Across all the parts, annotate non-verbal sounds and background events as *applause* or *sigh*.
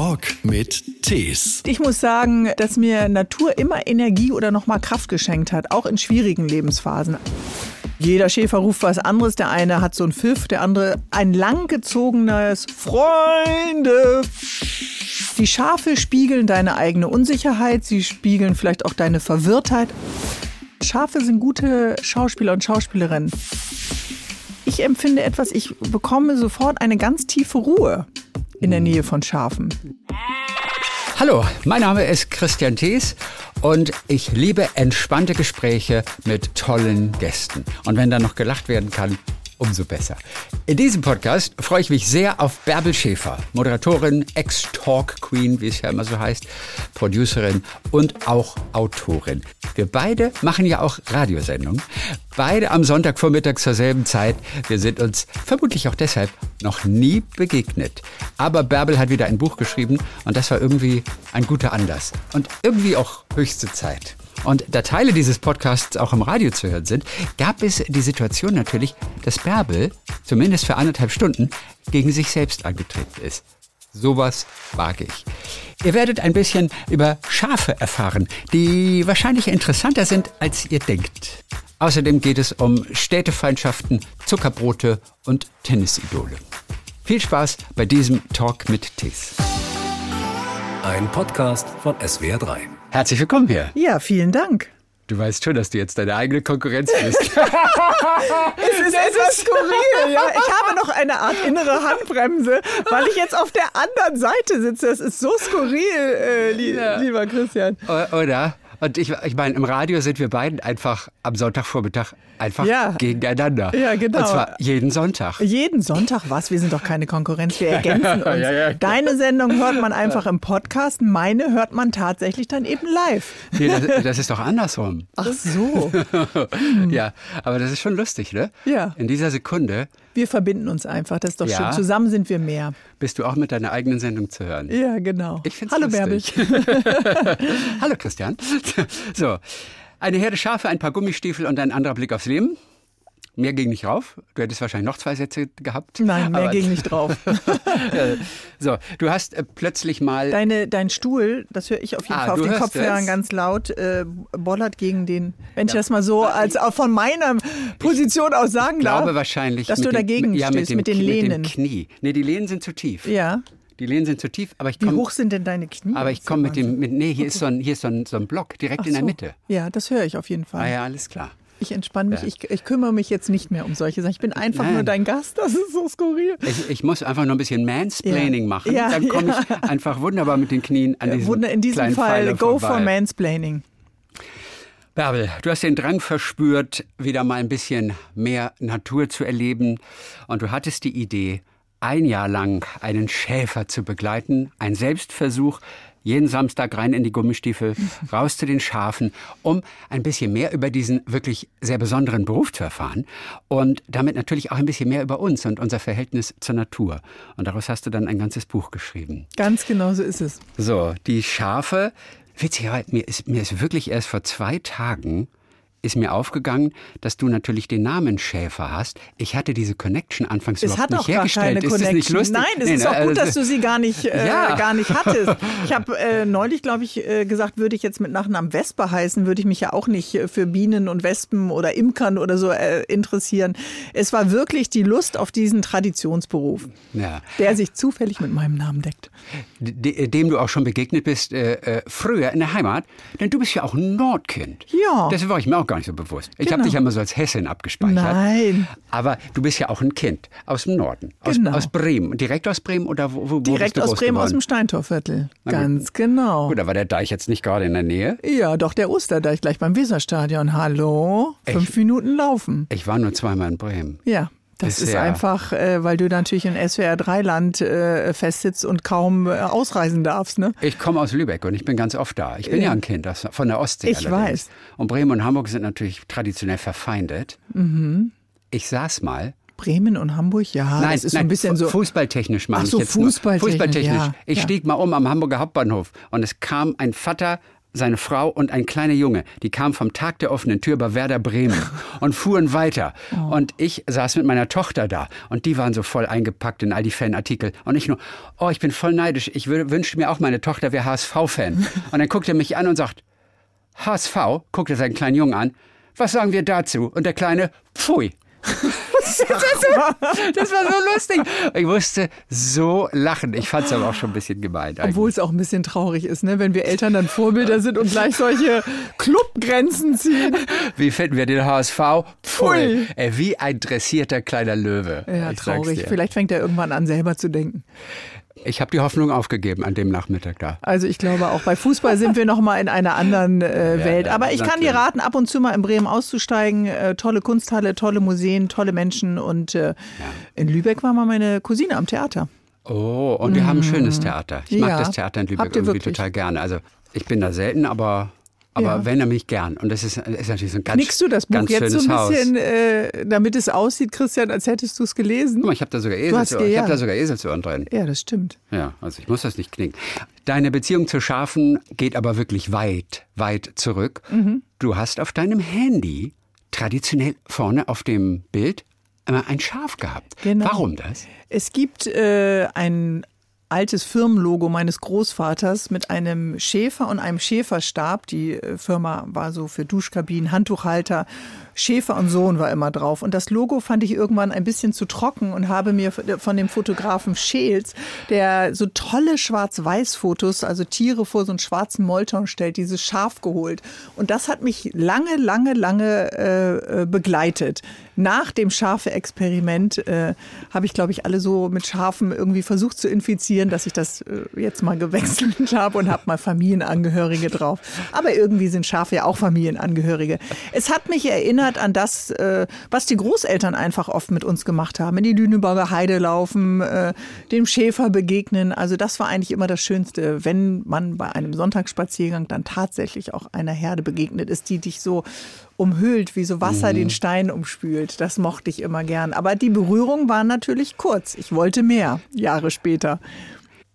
Talk mit Tees. Ich muss sagen, dass mir Natur immer Energie oder nochmal Kraft geschenkt hat, auch in schwierigen Lebensphasen. Jeder Schäfer ruft was anderes. Der eine hat so einen Pfiff, der andere ein langgezogenes Freunde. Die Schafe spiegeln deine eigene Unsicherheit, sie spiegeln vielleicht auch deine Verwirrtheit. Schafe sind gute Schauspieler und Schauspielerinnen. Ich empfinde etwas, ich bekomme sofort eine ganz tiefe Ruhe in der Nähe von Schafen. Hallo, mein Name ist Christian Thees und ich liebe entspannte Gespräche mit tollen Gästen. Und wenn da noch gelacht werden kann, umso besser. In diesem Podcast freue ich mich sehr auf Bärbel Schäfer, Moderatorin, Ex-Talk-Queen, wie es ja immer so heißt, Producerin und auch Autorin. Wir beide machen ja auch Radiosendungen. Beide am Sonntagvormittag zur selben Zeit. Wir sind uns vermutlich auch deshalb noch nie begegnet. Aber Bärbel hat wieder ein Buch geschrieben und das war irgendwie ein guter Anlass. Und irgendwie auch höchste Zeit. Und da Teile dieses Podcasts auch im Radio zu hören sind, gab es die Situation natürlich, dass Bärbel, zumindest für anderthalb Stunden, gegen sich selbst angetreten ist. Sowas wage ich. Ihr werdet ein bisschen über Schafe erfahren, die wahrscheinlich interessanter sind, als ihr denkt. Außerdem geht es um Städtefeindschaften, Zuckerbrote und Tennisidole. Viel Spaß bei diesem Talk mit Tees. Ein Podcast von SWR3. Herzlich willkommen hier. Ja, vielen Dank. Du weißt schon, dass du jetzt deine eigene Konkurrenz bist. *laughs* Es ist etwas skurril, ja. Ich habe noch eine Art innere Handbremse, weil ich jetzt auf der anderen Seite sitze. Das ist so skurril, äh, li Ja. lieber Christian. O- Oder? Und ich, ich meine, im Radio sind wir beiden einfach am Sonntagvormittag einfach Ja. gegeneinander. Ja, genau. Und zwar jeden Sonntag. Jeden Sonntag was? Wir sind doch keine Konkurrenz, wir *laughs* ergänzen uns. Ja, ja. Deine Sendung hört man einfach im Podcast, meine hört man tatsächlich dann eben live. Nee, das, *laughs* das ist doch andersrum. Ach so. *laughs* Ja, aber das ist schon lustig, ne? Ja. In dieser Sekunde Wir verbinden uns einfach, das ist doch Ja. schön. Zusammen sind wir mehr. bist du auch mit deiner eigenen Sendung zu hören. Ja, genau. Ich find's Hallo Bärbel. *laughs* Hallo Christian. So, eine Herde Schafe, ein paar Gummistiefel und ein anderer Blick aufs Leben. Mehr ging nicht rauf. Du hättest wahrscheinlich noch zwei Sätze gehabt. Nein, mehr ging nicht drauf. *laughs* So, du hast äh, plötzlich mal Deine, dein Stuhl, das höre ich auf jeden Ah, Fall auf den Kopfhörern ganz laut, äh, bollert gegen den, wenn ich das mal so als auch von meiner Position aus sagen Ich glaube darf, wahrscheinlich, dass du dem, dagegen ja, stehst, mit, dem, mit den Knie- Lehnen. Mit dem Knie. Nee, die Lehnen sind zu tief. Ja. Die Lehnen sind zu tief, aber ich Wie komme. hoch sind denn deine Knie? Aber ich komme ja mit dem. Mit, nee, hier ist so ein, hier ist so ein, so ein Block direkt Ach in der so. Mitte. Ja, das höre ich auf jeden Fall. Ah ja, alles klar. Ich entspanne mich, Ja. ich, ich kümmere mich jetzt nicht mehr um solche Sachen. Ich bin einfach Nein. nur dein Gast, das ist so skurril. Ich, ich muss einfach nur ein bisschen Mansplaining Ja. machen. Ja, Dann komme ich einfach wunderbar mit den Knien an diesem Wunder, in diesem Fall, Pfeiler go vorbei. for mansplaining. Bärbel, du hast den Drang verspürt, wieder mal ein bisschen mehr Natur zu erleben. Und du hattest die Idee, ein Jahr lang einen Schäfer zu begleiten. Ein Selbstversuch, jeden Samstag rein in die Gummistiefel, *laughs* raus zu den Schafen, um ein bisschen mehr über diesen wirklich sehr besonderen Beruf zu erfahren. Und damit natürlich auch ein bisschen mehr über uns und unser Verhältnis zur Natur. Und daraus hast du dann ein ganzes Buch geschrieben. Ganz genau so ist es. So, die Schafe. Witzigerweise, mir ist, mir ist wirklich erst vor zwei Tagen ist mir aufgegangen, dass du natürlich den Namen Schäfer hast. Ich hatte diese Connection anfangs Es überhaupt hat nicht auch gar hergestellt. keine ist das nicht lustig? Nein, es Nee, ist ne, auch gut, also- dass du sie gar nicht, äh, Ja. gar nicht hattest. *laughs* Ich habe äh, neulich, glaube ich, äh, gesagt, würde ich jetzt mit Nachnamen Vespa heißen, würde ich mich ja auch nicht äh, für Bienen und Wespen oder Imkern oder so äh, interessieren. Es war wirklich die Lust auf diesen Traditionsberuf, Ja. der sich zufällig mit meinem Namen deckt. De- dem du auch schon begegnet bist äh, früher in der Heimat, denn du bist ja auch ein Nordkind. Ja. Das war ich mir auch gar nicht so bewusst. Ich habe Genau. dich ja immer so als Hessin abgespeichert. Nein. Aber du bist ja auch ein Kind aus dem Norden, aus, Genau. aus Bremen. Direkt aus Bremen oder wo, wo Direkt bist du aus Bremen, aus geworden? dem Steintorviertel. Ganz genau. Gut, da war der Deich jetzt nicht gerade in der Nähe. Ja, doch, der Osterdeich gleich beim Weserstadion. Hallo? Fünf Minuten laufen. Ich war nur zweimal in Bremen. Ja. Das ist Bisher. einfach, äh, weil du natürlich in SWR 3 Land äh, festsitzt und kaum äh, ausreisen darfst, ne? Ich komme aus Lübeck und ich bin ganz oft da. Ich bin ja, ein Kind aus, von der Ostsee. Ich allerdings. weiß. Und Bremen und Hamburg sind natürlich traditionell verfeindet. Mhm. Ich saß mal. Bremen und Hamburg, ja, das ist so ein bisschen so. Fußballtechnisch meine Ach ich so, jetzt. nur. fußballtechnisch, Fußballtechnisch. ja, ich ja. stieg mal um am Hamburger Hauptbahnhof und es kam ein Vater seine Frau und ein kleiner Junge, die kamen vom Tag der offenen Tür bei Werder Bremen und fuhren weiter. Oh. Und ich saß mit meiner Tochter da und die waren so voll eingepackt in all die Fanartikel. Und ich nur, oh, ich bin voll neidisch. Ich wünschte mir auch, meine Tochter wäre HSV-Fan. *laughs* Und dann guckt er mich an und sagt, HSV, guckt er seinen kleinen Jungen an, was sagen wir dazu? Und der Kleine, pfui. *laughs* *laughs* das, war so lustig. Ich musste so lachen. Ich fand es aber auch schon ein bisschen gemein. Obwohl es auch ein bisschen traurig ist, ne? wenn wir Eltern dann Vorbilder sind und gleich solche Clubgrenzen ziehen. Wie finden wir den HSV? Pfui. Ey, wie ein dressierter kleiner Löwe. Ja, traurig. Vielleicht fängt er irgendwann an, selber zu denken. Ich habe die Hoffnung aufgegeben an dem Nachmittag da. Also ich glaube auch bei Fußball sind wir noch mal in einer anderen äh, ja, Welt. Aber ich kann dir raten, ab und zu mal in Bremen auszusteigen. Äh, tolle Kunsthalle, tolle Museen, tolle Menschen. Und äh, ja. in Lübeck war mal meine Cousine am Theater. Oh, und wir mmh. haben ein schönes mhm. Theater. Ich mag das Theater in Lübeck irgendwie wirklich? total gerne. Also ich bin da selten, aber aber ja. wenn er mich gern. Und das ist, ist natürlich so ein ganz Knickst du das Buch jetzt so ein bisschen, äh, damit es aussieht, Christian, als hättest du es gelesen? Guck mal, ich habe da sogar Eselsohren. Ich habe da sogar Eselsohren drin. Ja, das stimmt. Ja, also ich muss das nicht knicken. Deine Beziehung zu Schafen geht aber wirklich weit, weit zurück. Mhm. Du hast auf deinem Handy traditionell vorne auf dem Bild immer ein Schaf gehabt. Genau. Warum das? Es gibt äh, ein altes Firmenlogo meines Großvaters mit einem Schäfer und einem Schäferstab. Die äh, Firma war so für Duschkabinen, Handtuchhalter. Schäfer und Sohn war immer drauf. Und das Logo fand ich irgendwann ein bisschen zu trocken und habe mir von dem Fotografen Scheels, der so tolle Schwarz-Weiß-Fotos, also Tiere vor so einen schwarzen Molton stellt, dieses Schaf geholt. Und das hat mich lange, lange, lange äh, äh begleitet nach dem Schafe-Experiment äh, habe ich, glaube ich, alle so mit Schafen irgendwie versucht zu infizieren, dass ich das äh, jetzt mal gewechselt *laughs* habe und habe mal Familienangehörige drauf. Aber irgendwie sind Schafe ja auch Familienangehörige. Es hat mich erinnert an das, äh, was die Großeltern einfach oft mit uns gemacht haben. In die Lüneburger Heide laufen, äh, dem Schäfer begegnen. Also das war eigentlich immer das Schönste, wenn man bei einem Sonntagsspaziergang dann tatsächlich auch einer Herde begegnet ist, die dich so umhüllt, wie so Wasser mhm. den Stein umspült. Das mochte ich immer gern. Aber die Berührung war natürlich kurz. Ich wollte mehr, Jahre später.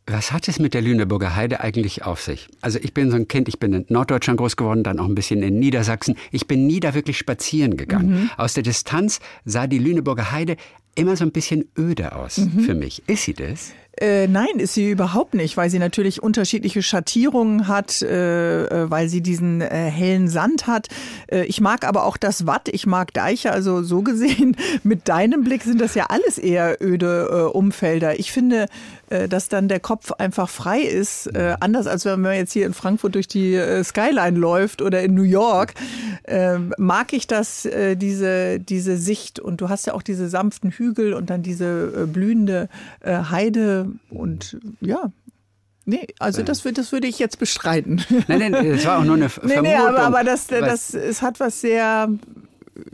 Was hat es mit der Lüneburger Heide eigentlich auf sich? Also ich bin so ein Kind, ich bin in Norddeutschland groß geworden, dann auch ein bisschen in Niedersachsen. Ich bin nie da wirklich spazieren gegangen. Mhm. Aus der Distanz sah die Lüneburger Heide immer so ein bisschen öde aus mhm. für mich. Ist sie das? Äh, nein, ist sie überhaupt nicht, weil sie natürlich unterschiedliche Schattierungen hat, äh, äh, weil sie diesen äh, hellen Sand hat. Äh, ich mag aber auch das Watt, ich mag Deiche, also so gesehen, *laughs* mit deinem Blick sind das ja alles eher öde äh, Umfelder. Ich finde, dass dann der Kopf einfach frei ist, anders als wenn man jetzt hier in Frankfurt durch die Skyline läuft oder in New York, mag ich das, diese, diese Sicht. Und du hast ja auch diese sanften Hügel und dann diese blühende Heide und ja, Nee, also das, das würde ich jetzt bestreiten. Nein, nein, das war auch nur eine Vermutung. *laughs* Nee, nee, aber, aber das, das, es hat was sehr,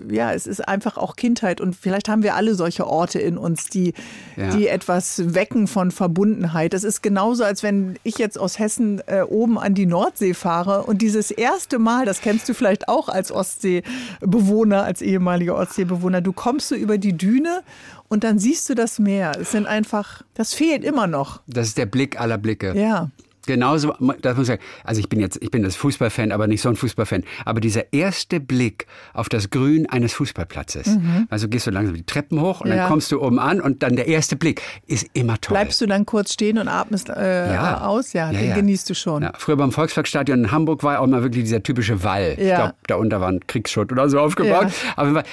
ja, es ist einfach auch Kindheit und vielleicht haben wir alle solche Orte in uns, die, ja. die etwas wecken von Verbundenheit. Das ist genauso, als wenn ich jetzt aus Hessen äh, oben an die Nordsee fahre und dieses erste Mal, das kennst du vielleicht auch als Ostseebewohner, als ehemaliger Ostseebewohner, du kommst so über die Düne und dann siehst du das Meer. Es sind einfach, das fehlt immer noch. Das ist der Blick aller Blicke. Ja. Genauso, das muss ich sagen. Also ich bin jetzt, ich bin das Fußballfan, aber nicht so ein Fußballfan. Aber dieser erste Blick auf das Grün eines Fußballplatzes. Mhm. Also gehst du langsam die Treppen hoch und ja. dann kommst du oben an und dann der erste Blick ist immer toll. Bleibst du dann kurz stehen und atmest äh, ja. aus? Ja, ja den genießt du schon. Früher beim Volksparkstadion in Hamburg war auch mal wirklich dieser typische Wall. Ich glaube, da unter war ein Kriegsschutt oder so aufgebaut. Aber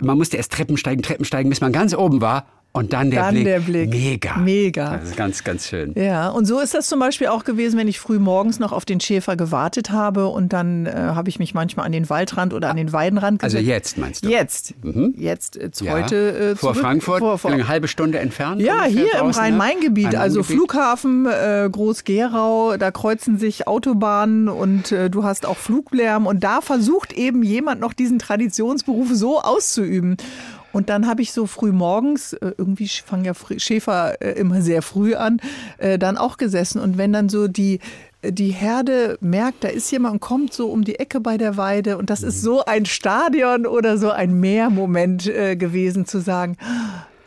man musste erst Treppen steigen, Treppen steigen, bis man ganz oben war. Und dann der dann Blick. Der Blick. Mega. Mega. Das ist ganz, ganz schön. Ja, und so ist das zum Beispiel auch gewesen, wenn ich früh morgens noch auf den Schäfer gewartet habe und dann äh, habe ich mich manchmal an den Waldrand oder an den Weidenrand also gesetzt. Also jetzt meinst du? Jetzt. Mhm. Jetzt, äh, ja. heute. Äh, vor Frankfurt, vor, vor, eine halbe Stunde entfernt? Ja, hier im ne? Rhein-Main-Gebiet. Also Flughafen äh, Groß-Gerau, da kreuzen sich Autobahnen und äh, du hast auch Fluglärm und da versucht eben jemand noch diesen Traditionsberuf so auszuüben. Und dann habe ich so früh morgens, äh, irgendwie fangen ja Schäfer äh, immer sehr früh an, äh, dann auch gesessen. Und wenn dann so die die Herde merkt, da ist jemand und kommt so um die Ecke bei der Weide und das ist mhm. so ein Stadion oder so ein Mehrmoment gewesen zu sagen,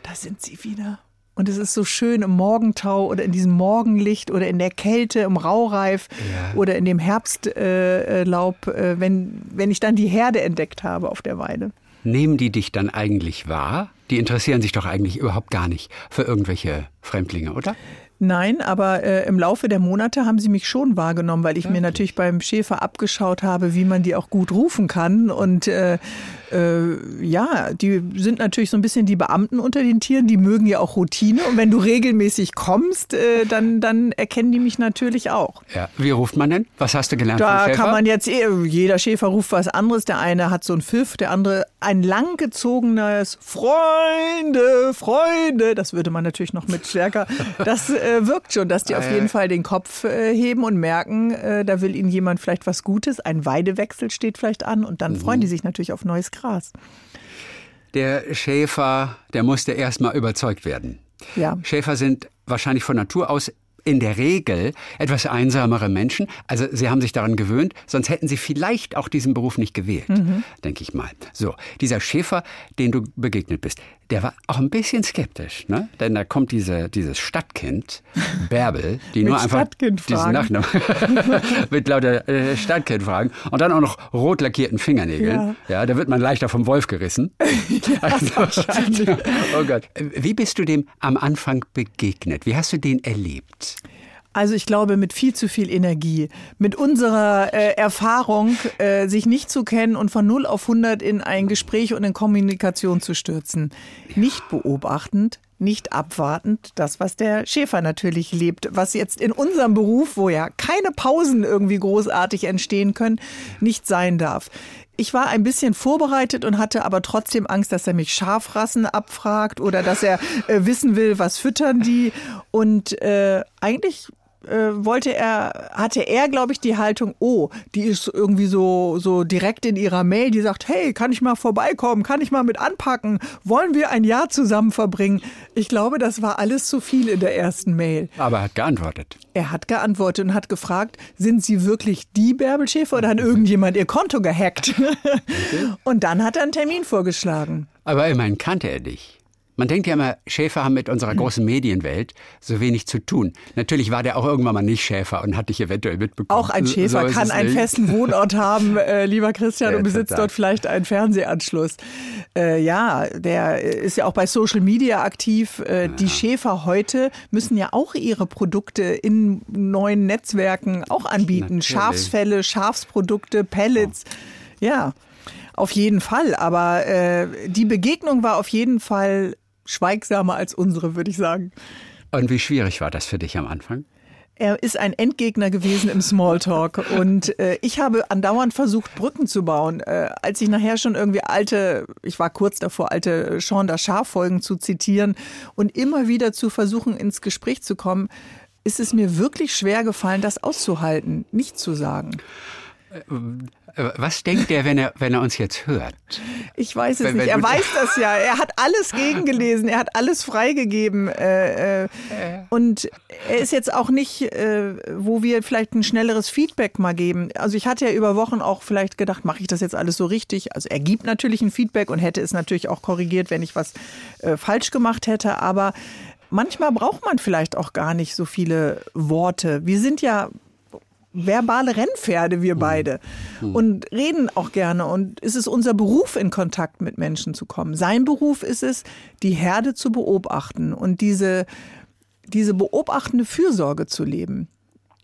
da sind sie wieder. Und es ist so schön im Morgentau oder in diesem Morgenlicht oder in der Kälte, im Raureif ja. oder in dem Herbstlaub, äh, äh, wenn, wenn ich dann die Herde entdeckt habe auf der Weide. Nehmen die dich dann eigentlich wahr? Die interessieren sich doch eigentlich überhaupt gar nicht für irgendwelche Fremdlinge, oder? Nein, aber äh, im Laufe der Monate haben sie mich schon wahrgenommen, weil ich Wirklich? mir natürlich beim Schäfer abgeschaut habe, wie man die auch gut rufen kann. Und äh, äh, ja, die sind natürlich so ein bisschen die Beamten unter den Tieren, die mögen ja auch Routine. Und wenn du regelmäßig kommst, äh, dann, dann erkennen die mich natürlich auch. Ja. Wie ruft man denn? Was hast du gelernt da kann man jetzt, eh, jeder Schäfer ruft was anderes. Der eine hat so ein Pfiff, der andere ein langgezogenes Freunde, Freunde. Das würde man natürlich noch mit stärker. Das äh, wirkt schon, dass die auf jeden Fall den Kopf äh, heben und merken, äh, da will ihnen jemand vielleicht was Gutes. Ein Weidewechsel steht vielleicht an und dann mhm. freuen die sich natürlich auf neues krass. Der Schäfer, der musste erstmal überzeugt werden. Ja. Schäfer sind wahrscheinlich von Natur aus in der Regel etwas einsamere Menschen. Also sie haben sich daran gewöhnt, sonst hätten sie vielleicht auch diesen Beruf nicht gewählt, mhm. denke ich mal. So, dieser Schäfer, den du begegnet bist, der war auch ein bisschen skeptisch, ne? Denn da kommt diese, dieses Stadtkind, Bärbel, die *laughs* nur einfach diesen Nachnamen *laughs* mit lauter äh, Stadtkind fragen und dann auch noch rot lackierten Fingernägeln. Ja. ja, da wird man leichter vom Wolf gerissen. *laughs* ja, also, oh Gott. Wie bist du dem am Anfang begegnet? Wie hast du den erlebt? Also ich glaube mit viel zu viel Energie, mit unserer äh, Erfahrung, äh, sich nicht zu kennen und von 0 auf 100 in ein Gespräch und in Kommunikation zu stürzen. Nicht beobachtend, nicht abwartend, das, was der Schäfer natürlich lebt, was jetzt in unserem Beruf, wo ja keine Pausen irgendwie großartig entstehen können, nicht sein darf. Ich war ein bisschen vorbereitet und hatte aber trotzdem Angst, dass er mich Schafrassen abfragt oder dass er äh, wissen will, was füttern die. Und äh, eigentlich wollte er, hatte er, glaube ich, die Haltung, oh, die ist irgendwie so, so direkt in ihrer Mail, die sagt, hey, kann ich mal vorbeikommen, kann ich mal mit anpacken, wollen wir ein Jahr zusammen verbringen? Ich glaube, das war alles zu viel in der ersten Mail. Aber er hat geantwortet. Er hat geantwortet und hat gefragt, sind Sie wirklich die Bärbelschäfer oder hat irgendjemand Ihr Konto gehackt? *laughs* Und dann hat er einen Termin vorgeschlagen. Aber immerhin kannte er dich. Man denkt ja immer, Schäfer haben mit unserer großen Medienwelt so wenig zu tun. Natürlich war der auch irgendwann mal nicht Schäfer und hat dich eventuell mitbekommen. Auch ein Schäfer so kann einen nicht. festen Wohnort *laughs* haben, äh, lieber Christian, und besitzt dort vielleicht einen Fernsehanschluss. Äh, ja, der ist ja auch bei Social Media aktiv. Äh, die Schäfer heute müssen ja auch ihre Produkte in neuen Netzwerken auch anbieten. Natürlich. Schafsfälle, Schafsprodukte, Pellets. Oh. Ja. Auf jeden Fall, aber äh, die Begegnung war auf jeden Fall schweigsamer als unsere, würde ich sagen. Und wie schwierig war das für dich am Anfang? Er ist ein Endgegner gewesen im Smalltalk *laughs* und äh, ich habe andauernd versucht, Brücken zu bauen. Äh, als ich nachher schon irgendwie alte, ich war kurz davor, alte Sean Schaf-Folgen zu zitieren und immer wieder zu versuchen, ins Gespräch zu kommen, ist es mir wirklich schwer gefallen, das auszuhalten, nicht zu sagen. Was denkt er, wenn er, wenn er uns jetzt hört? Ich weiß es wenn, nicht. Er weiß das ja. Er hat alles gegengelesen. Er hat alles freigegeben. Äh, äh, und er ist jetzt auch nicht, äh, wo wir vielleicht ein schnelleres Feedback mal geben. Also ich hatte ja über Wochen auch vielleicht gedacht, mache ich das jetzt alles so richtig? Also er gibt natürlich ein Feedback und hätte es natürlich auch korrigiert, wenn ich was falsch gemacht hätte. Aber manchmal braucht man vielleicht auch gar nicht so viele Worte. Wir sind ja verbale Rennpferde, wir mhm. beide. Mhm. Und reden auch gerne. Und es ist unser Beruf, in Kontakt mit Menschen zu kommen. Sein Beruf ist es, die Herde zu beobachten und diese, diese beobachtende Fürsorge zu leben.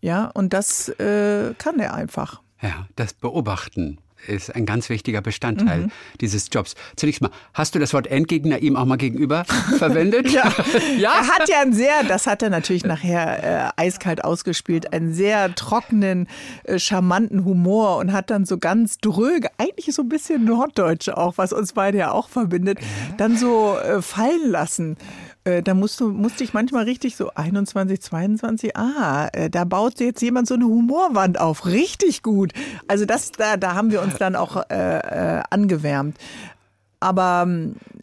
Ja, und das äh, kann er einfach. Ja, das Beobachten ist ein ganz wichtiger Bestandteil mhm. dieses Jobs. Zunächst mal, hast du das Wort Endgegner ihm auch mal gegenüber *laughs* verwendet? ja. *laughs* ja. Er hat ja einen sehr, das hat er natürlich nachher äh, eiskalt ausgespielt, einen sehr trockenen, äh, charmanten Humor und hat dann so ganz dröge, eigentlich so ein bisschen Norddeutsch auch, was uns beide ja auch verbindet, ja. dann so äh, fallen lassen. Äh, da musst du, musste ich manchmal richtig so 21, 22, ah, äh, da baut jetzt jemand so eine Humorwand auf. Richtig gut. Also das, da, da haben wir uns dann auch äh, äh, angewärmt. Aber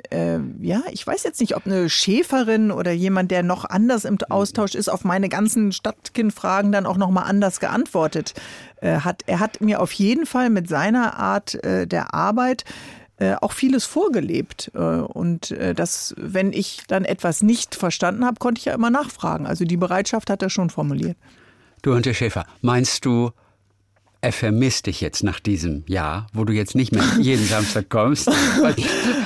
äh, ja, ich weiß jetzt nicht, ob eine Schäferin oder jemand, der noch anders im Austausch ist, auf meine ganzen Stadtkindfragen dann auch nochmal anders geantwortet äh, hat. Er hat mir auf jeden Fall mit seiner Art äh, der Arbeit äh, auch vieles vorgelebt. Äh, und äh, das, wenn ich dann etwas nicht verstanden habe, konnte ich ja immer nachfragen. Also die Bereitschaft hat er schon formuliert. Du und der Schäfer, meinst du, er vermisst dich jetzt nach diesem Jahr, wo du jetzt nicht mehr *laughs* jeden Samstag kommst.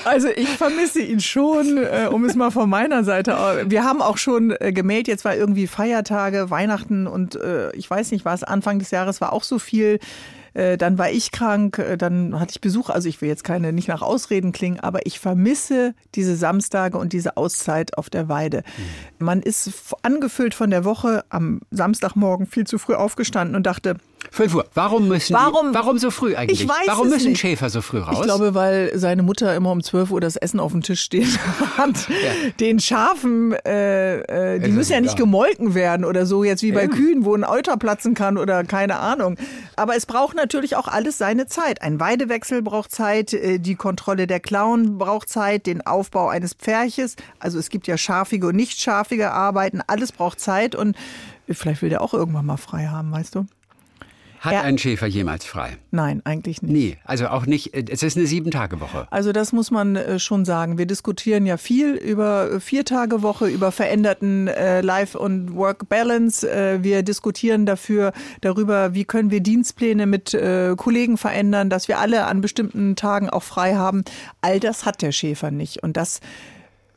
Also ich vermisse ihn schon, äh, um es mal von meiner Seite. Wir haben auch schon äh, gemeldet, jetzt war irgendwie Feiertage, Weihnachten und äh, ich weiß nicht was, Anfang des Jahres war auch so viel äh, dann war ich krank, äh, dann hatte ich Besuch. Also ich will jetzt keine, nicht nach Ausreden klingen, aber ich vermisse diese Samstage und diese Auszeit auf der Weide. Mhm. Man ist angefüllt von der Woche am Samstagmorgen viel zu früh aufgestanden und dachte, 5 Uhr. Warum müssen warum, die, warum so früh eigentlich? Ich weiß warum müssen nicht. Schäfer so früh raus? Ich glaube, weil seine Mutter immer um 12 Uhr das Essen auf dem Tisch stehen *laughs* hat. Ja. Den Schafen, äh, äh, die müssen ja nicht gemolken werden oder so, jetzt wie bei ja. Kühen, wo ein Euter platzen kann oder keine Ahnung. Aber es braucht natürlich auch alles seine Zeit. Ein Weidewechsel braucht Zeit, äh, die Kontrolle der Klauen braucht Zeit, den Aufbau eines Pferches. Also es gibt ja schafige und nicht schafige Arbeiten. Alles braucht Zeit und vielleicht will der auch irgendwann mal frei haben, weißt du? Hat er, ein Schäfer jemals frei? Nein, eigentlich nicht. Nie. Also auch nicht, es ist eine Sieben-Tage-Woche. Also das muss man äh, schon sagen. Wir diskutieren ja viel über äh, Vier-Tage-Woche, über veränderten äh, Life- und Work-Balance. Wir diskutieren dafür, darüber, wie können wir Dienstpläne mit Kollegen verändern, dass wir alle an bestimmten Tagen auch frei haben. All das hat der Schäfer nicht. Und das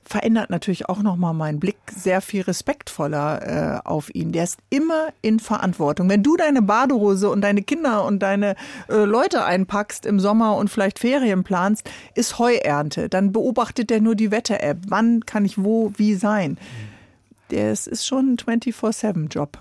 verändert natürlich auch nochmal meinen Blick sehr viel respektvoller äh, auf ihn. Der ist immer in Verantwortung. Wenn du deine Badehose und deine Kinder und deine äh, Leute einpackst im Sommer und vielleicht Ferien planst, ist Heuernte. Dann beobachtet er nur die Wetter-App. Wann kann ich wo, wie sein? Der ist, ist schon ein 24-7-Job.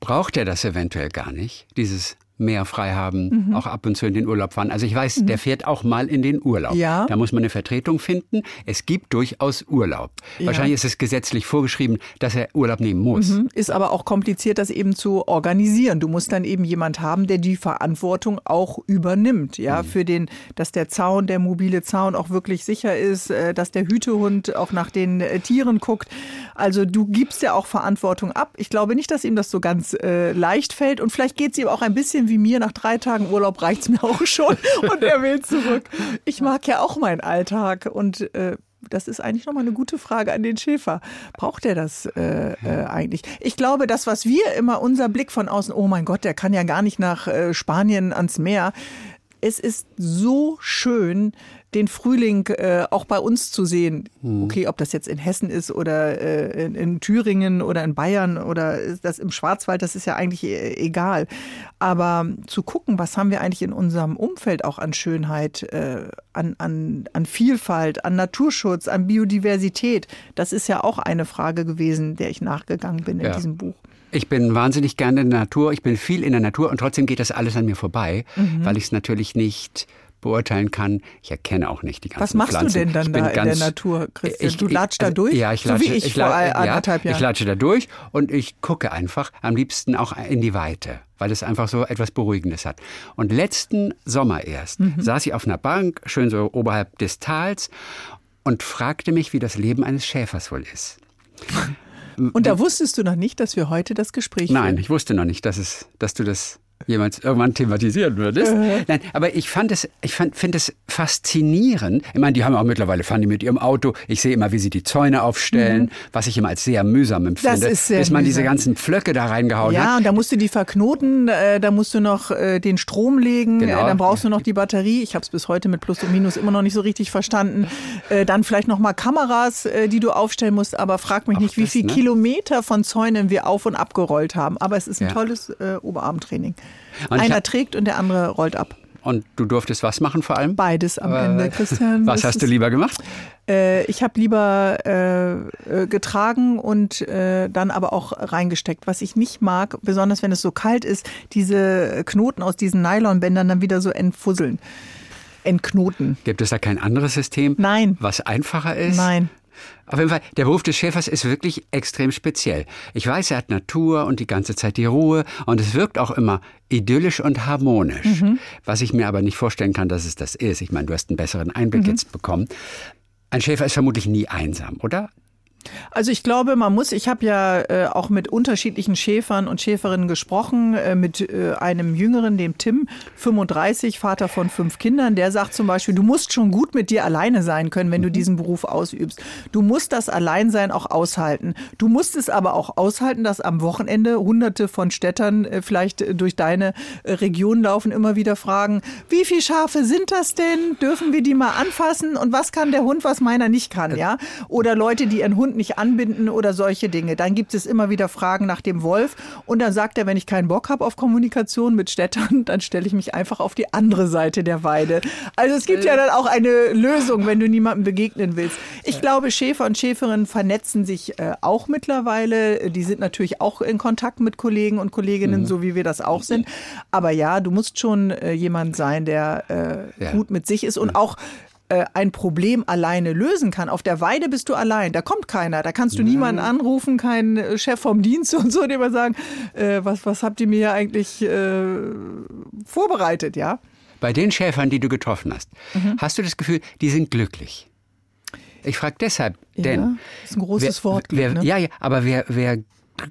Braucht er das eventuell gar nicht, dieses mehr frei haben, mhm. auch ab und zu in den Urlaub fahren. Also ich weiß, mhm. der fährt auch mal in den Urlaub. Ja. Da muss man eine Vertretung finden. Es gibt durchaus Urlaub. Ja. Wahrscheinlich ist es gesetzlich vorgeschrieben, dass er Urlaub nehmen muss. Mhm. Ist aber auch kompliziert, das eben zu organisieren. Du musst dann eben jemand haben, der die Verantwortung auch übernimmt, ja, mhm. für den, dass der Zaun, der mobile Zaun auch wirklich sicher ist, äh, dass der Hütehund auch nach den äh, Tieren guckt. Also du gibst ja auch Verantwortung ab. Ich glaube nicht, dass ihm das so ganz äh, leicht fällt und vielleicht geht es ihm auch ein bisschen wie mir, nach drei Tagen Urlaub reicht es mir auch schon und er will zurück. Ich mag ja auch meinen Alltag und äh, das ist eigentlich nochmal eine gute Frage an den Schäfer. Braucht er das äh, äh, eigentlich? Ich glaube, das, was wir immer, unser Blick von außen, oh mein Gott, der kann ja gar nicht nach äh, Spanien ans Meer. Es ist so schön, den Frühling äh, auch bei uns zu sehen. Hm. Okay, ob das jetzt in Hessen ist oder äh, in, in, Thüringen oder in Bayern oder das im Schwarzwald, das ist ja eigentlich äh, egal. Aber zu gucken, was haben wir eigentlich in unserem Umfeld auch an Schönheit, äh, an, an, an Vielfalt, an Naturschutz, an Biodiversität, das ist ja auch eine Frage gewesen, der ich nachgegangen bin in ja. diesem Buch. Ich bin wahnsinnig gerne in der Natur, ich bin viel in der Natur und trotzdem geht das alles an mir vorbei, mhm. weil ich es natürlich nicht beurteilen kann. Ich erkenne auch nicht die ganzen Was machst Pflanzen. du denn dann da in der Natur, Christian? Ich, du latschst da also, durch? Ja, ich latsche, so wie ich, ich vor anderthalb ja, Jahren. Ich latsche da durch und ich gucke einfach am liebsten auch in die Weite, weil es einfach so etwas Beruhigendes hat. Und letzten Sommer erst mhm. saß ich auf einer Bank, schön so oberhalb des Tals und fragte mich, wie das Leben eines Schäfers wohl ist. Und da wusstest du noch nicht, dass wir heute das Gespräch Nein, führen. ich wusste noch nicht, dass, es, dass du das jemals irgendwann thematisieren würdest. Äh. Nein, aber ich fand es, ich finde es faszinierend. Ich meine, die haben auch mittlerweile, fahren die mit ihrem Auto. Ich sehe immer, wie sie die Zäune aufstellen, mhm. was ich immer als sehr mühsam empfinde. Das ist sehr bis man mühsam. diese ganzen Pflöcke da reingehauen ja, hat. Ja, und da musst du die verknoten, äh, da musst du noch äh, den Strom legen, genau. äh, dann brauchst du noch die Batterie. Ich habe es bis heute mit Plus und Minus immer noch nicht so richtig verstanden. Äh, dann vielleicht noch mal Kameras, äh, die du aufstellen musst. Aber frag mich auch nicht, wie viele ne? Kilometer von Zäunen wir auf und abgerollt haben. Aber es ist ein ja. tolles Oberarmtraining. Und Einer trägt und der andere rollt ab. Und du durftest was machen vor allem? Beides am Ende, Christian. Was hast du lieber gemacht? Äh, ich habe lieber äh, äh, getragen und äh, dann aber auch reingesteckt. Was ich nicht mag, besonders wenn es so kalt ist, diese Knoten aus diesen Nylonbändern dann wieder so entfusseln. Entknoten. Gibt es da kein anderes System? Nein. Was einfacher ist? Nein. Auf jeden Fall, der Beruf des Schäfers ist wirklich extrem speziell. Ich weiß, er hat Natur und die ganze Zeit die Ruhe und es wirkt auch immer idyllisch und harmonisch. Mhm. Was ich mir aber nicht vorstellen kann, dass es das ist. Ich meine, du hast einen besseren Einblick mhm. jetzt bekommen. Ein Schäfer ist vermutlich nie einsam, oder? Also ich glaube, man muss, ich habe ja äh, auch mit unterschiedlichen Schäfern und Schäferinnen gesprochen, äh, mit äh, einem Jüngeren, dem Tim, 35, Vater von fünf Kindern, der sagt zum Beispiel, du musst schon gut mit dir alleine sein können, wenn du diesen Beruf ausübst. Du musst das Alleinsein auch aushalten. Du musst es aber auch aushalten, dass am Wochenende hunderte von Städtern äh, vielleicht äh, durch deine äh, Region laufen, immer wieder fragen, wie viele Schafe sind das denn? Dürfen wir die mal anfassen? Und was kann der Hund, was meiner nicht kann, ja? Oder Leute, die ihren Hund nicht anbinden oder solche Dinge. Dann gibt es immer wieder Fragen nach dem Wolf. Und dann sagt er, wenn ich keinen Bock habe auf Kommunikation mit Städtern, *laughs* dann stelle ich mich einfach auf die andere Seite der Weide. Also es gibt ja dann auch eine Lösung, wenn du niemandem begegnen willst. Ich glaube, Schäfer und Schäferinnen vernetzen sich äh, auch mittlerweile. Die sind natürlich auch in Kontakt mit Kollegen und Kolleginnen, mhm. so wie wir das auch sind. Aber ja, du musst schon äh, jemand sein, der äh, ja. gut mit sich ist und auch äh, ein Problem alleine lösen kann. Auf der Weide bist du allein, da kommt keiner, da kannst du ja. niemanden anrufen, keinen äh, Chef vom Dienst *laughs* und so, dem mal sagen, äh, was, was habt ihr mir hier äh, vorbereitet, ja? Bei den Schäfern, die du getroffen hast, mhm. hast du das Gefühl, die sind glücklich? Ich frage deshalb, denn. Ja, das ist ein großes wer, Wort. Wer, ne? Ja, ja, aber wer, wer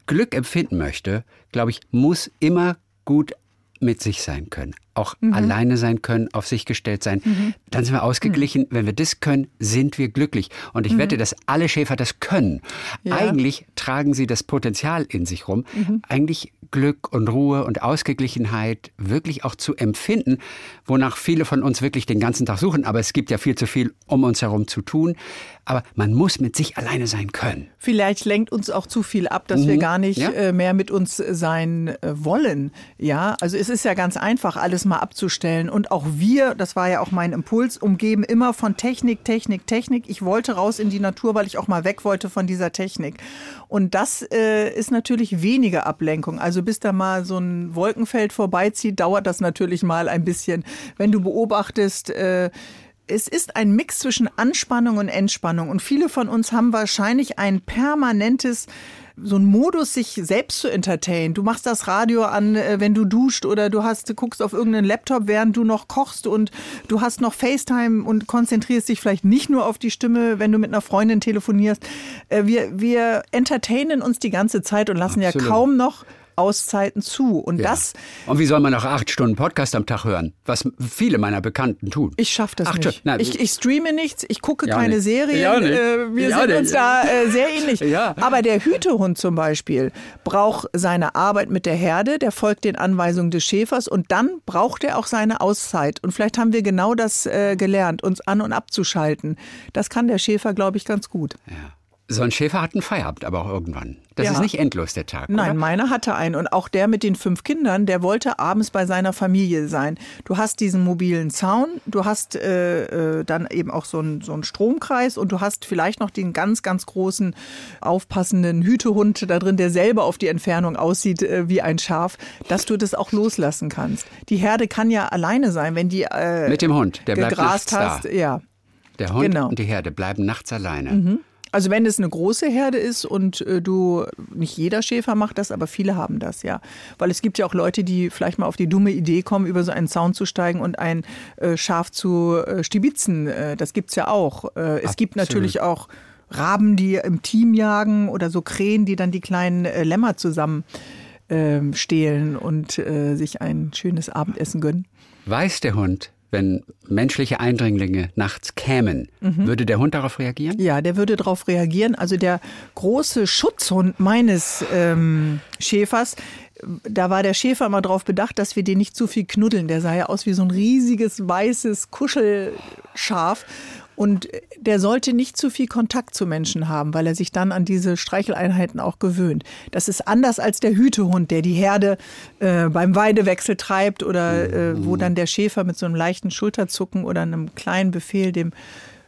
Glück empfinden möchte, glaube ich, muss immer gut mit sich sein können, auch mhm. alleine sein können, auf sich gestellt sein. Mhm. Dann sind wir ausgeglichen. Mhm. Wenn wir das können, sind wir glücklich. Und ich mhm. wette, dass alle Schäfer das können. Ja. Eigentlich tragen sie das Potenzial in sich rum, mhm. eigentlich Glück und Ruhe und Ausgeglichenheit wirklich auch zu empfinden, wonach viele von uns wirklich den ganzen Tag suchen. Aber es gibt ja viel zu viel um uns herum zu tun. Aber man muss mit sich alleine sein können. Vielleicht lenkt uns auch zu viel ab, dass mhm. wir gar nicht ja? äh, mehr mit uns sein äh, wollen. Ja, also es ist ja ganz einfach, alles mal abzustellen. Und auch wir, das war ja auch mein Impuls, umgeben immer von Technik, Technik, Technik. Ich wollte raus in die Natur, weil ich auch mal weg wollte von dieser Technik. Und das äh, ist natürlich weniger Ablenkung. Also bis da mal so ein Wolkenfeld vorbeizieht, dauert das natürlich mal ein bisschen. Wenn du beobachtest, äh, es ist ein Mix zwischen Anspannung und Entspannung. Und viele von uns haben wahrscheinlich ein permanentes so ein Modus, sich selbst zu entertainen. Du machst das Radio an, äh, wenn du duscht oder du hast, du guckst auf irgendeinen Laptop, während du noch kochst und du hast noch FaceTime und konzentrierst dich vielleicht nicht nur auf die Stimme, wenn du mit einer Freundin telefonierst. Äh, wir, wir entertainen uns die ganze Zeit und lassen Absolut. ja kaum noch Auszeiten zu. Und ja. das. Und wie soll man auch acht Stunden Podcast am Tag hören? Was viele meiner Bekannten tun. Ich schaffe das acht nicht. Nein, ich, ich streame nichts, ich gucke ja keine nicht. Serien. Ja äh, wir sind nicht. uns da äh, sehr ähnlich. Ja. Aber der Hütehund zum Beispiel braucht seine Arbeit mit der Herde, der folgt den Anweisungen des Schäfers und dann braucht er auch seine Auszeit. Und vielleicht haben wir genau das äh, gelernt, uns an- und abzuschalten. Das kann der Schäfer, glaube ich, ganz gut. Ja. So ein Schäfer hat einen Feierabend, aber auch irgendwann. Das ja. ist nicht endlos der Tag. Nein, oder? meiner hatte einen. Und auch der mit den fünf Kindern, der wollte abends bei seiner Familie sein. Du hast diesen mobilen Zaun, du hast äh, äh, dann eben auch so einen, so einen Stromkreis und du hast vielleicht noch den ganz, ganz großen, aufpassenden Hütehund da drin, der selber auf die Entfernung aussieht äh, wie ein Schaf, dass du das auch loslassen kannst. Die Herde kann ja alleine sein, wenn die äh, mit dem Hund, der bleibt nachts hast. Da. Ja. Der Hund genau. und die Herde bleiben nachts alleine. Mhm. Also wenn es eine große Herde ist und äh, du, nicht jeder Schäfer macht das, aber viele haben das, ja. Weil es gibt ja auch Leute, die vielleicht mal auf die dumme Idee kommen, über so einen Zaun zu steigen und ein äh, Schaf zu äh, stibitzen. Das gibt's ja auch. Es gibt natürlich auch Raben, die im Team jagen oder so Krähen, die dann die kleinen Lämmer zusammen ähm, stehlen und sich ein schönes Abendessen gönnen. Weiß der Hund, wenn menschliche Eindringlinge nachts kämen, mhm. würde der Hund darauf reagieren? Ja, der würde darauf reagieren. Also der große Schutzhund meines ähm, Schäfers, da war der Schäfer immer darauf bedacht, dass wir den nicht zu viel knuddeln. Der sah ja aus wie so ein riesiges weißes Kuschelschaf. Und der sollte nicht zu viel Kontakt zu Menschen haben, weil er sich dann an diese Streicheleinheiten auch gewöhnt. Das ist anders als der Hütehund, der die Herde äh, beim Weidewechsel treibt oder äh, wo dann der Schäfer mit so einem leichten Schulterzucken oder einem kleinen Befehl dem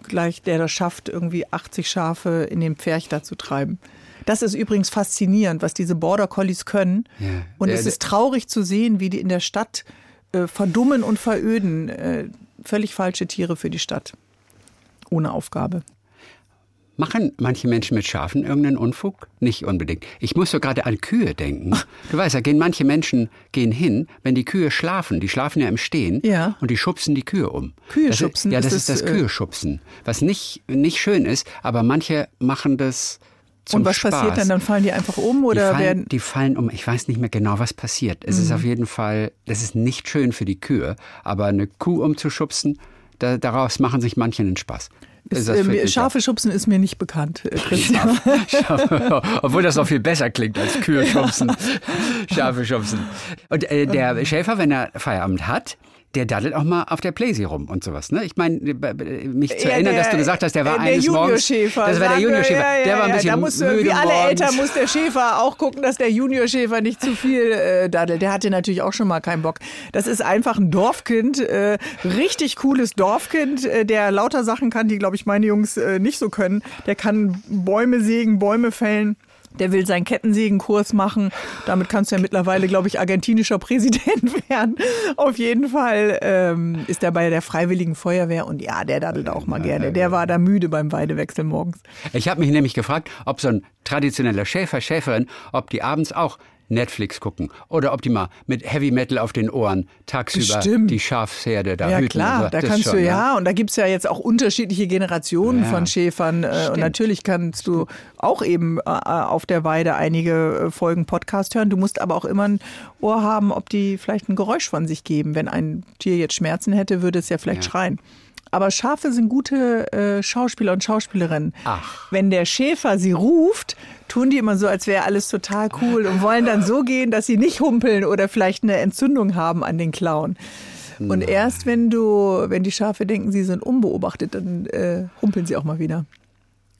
gleich, der das schafft, irgendwie 80 Schafe in den Pferch da zu treiben. Das ist übrigens faszinierend, was diese Border Collies können. Ja, und es ist traurig zu sehen, wie die in der Stadt äh, verdummen und veröden. Äh, völlig falsche Tiere für die Stadt ohne Aufgabe. Machen manche Menschen mit Schafen irgendeinen Unfug? Nicht unbedingt. Ich muss so gerade an Kühe denken. Du weißt, da gehen manche Menschen gehen hin, wenn die Kühe schlafen. Die schlafen ja im Stehen ja. und die schubsen die Kühe um. Kühe schubsen? ja, das ist das, das äh, Kühe schubsen. Was nicht, nicht schön ist, aber manche machen das zum Und was Spaß. passiert dann? Dann fallen die einfach um oder die fallen, werden. die fallen um. Ich weiß nicht mehr genau, was passiert. Es Mhm. ist auf jeden Fall, das ist nicht schön für die Kühe, aber eine Kuh umzuschubsen, da, daraus machen sich manche einen Spaß. Ist, äh, Schafe schubsen ist mir nicht bekannt, äh, Christian. *laughs* Schafe, *laughs* obwohl das noch viel besser klingt als Kühe *laughs* schubsen, Schafe schubsen. Und äh, der Schäfer, wenn er Feierabend hat, der daddelt auch mal auf der Playsee rum und sowas. Ne? Ich meine, mich zu Ja, erinnern, der- dass du gesagt hast, der war äh, eines der Morgens. Juniorschäfer. Das war der sagen wir, Juniorschäfer. Ja, ja, der war ein bisschen da muss, müde Wie alle morgens. Eltern muss der Schäfer auch gucken, dass der Juniorschäfer nicht zu viel äh, daddelt. Der hatte natürlich auch schon mal keinen Bock. Das ist einfach ein Dorfkind, äh, richtig cooles Dorfkind, äh, der lauter Sachen kann, die, glaube ich, meine Jungs äh, nicht so können. Der kann Bäume sägen, Bäume fällen. Der will seinen Kettensägenkurs machen. Damit kannst du ja mittlerweile, glaube ich, argentinischer Präsident *laughs* werden. Auf jeden Fall ähm, ist er bei der Freiwilligen Feuerwehr und ja, der daddelt auch mal gerne. Der war da müde beim Weidewechsel morgens. Ich habe mich nämlich gefragt, ob so ein traditioneller Schäfer, Schäferin, ob die abends auch Netflix gucken oder ob die mal mit Heavy Metal auf den Ohren tagsüber Bestimmt. die Schafsherde da Ja hüten. klar, und so. da Das kannst schon, du ne? ja, und da gibt's ja jetzt auch unterschiedliche Generationen Ja, von Schäfern. Äh, und stimmt. natürlich kannst du auch eben äh, auf der Weide einige äh, Folgen Podcast hören. Du musst aber auch immer ein Ohr haben, ob die vielleicht ein Geräusch von sich geben. Wenn ein Tier jetzt Schmerzen hätte, würde es ja vielleicht Ja. schreien. Aber Schafe sind gute äh, Schauspieler und Schauspielerinnen. Ach. Wenn der Schäfer sie ruft, tun die immer so, als wäre alles total cool und wollen dann so gehen, dass sie nicht humpeln oder vielleicht eine Entzündung haben an den Klauen. Und erst wenn du, wenn die Schafe denken, sie sind unbeobachtet, dann äh, humpeln sie auch mal wieder.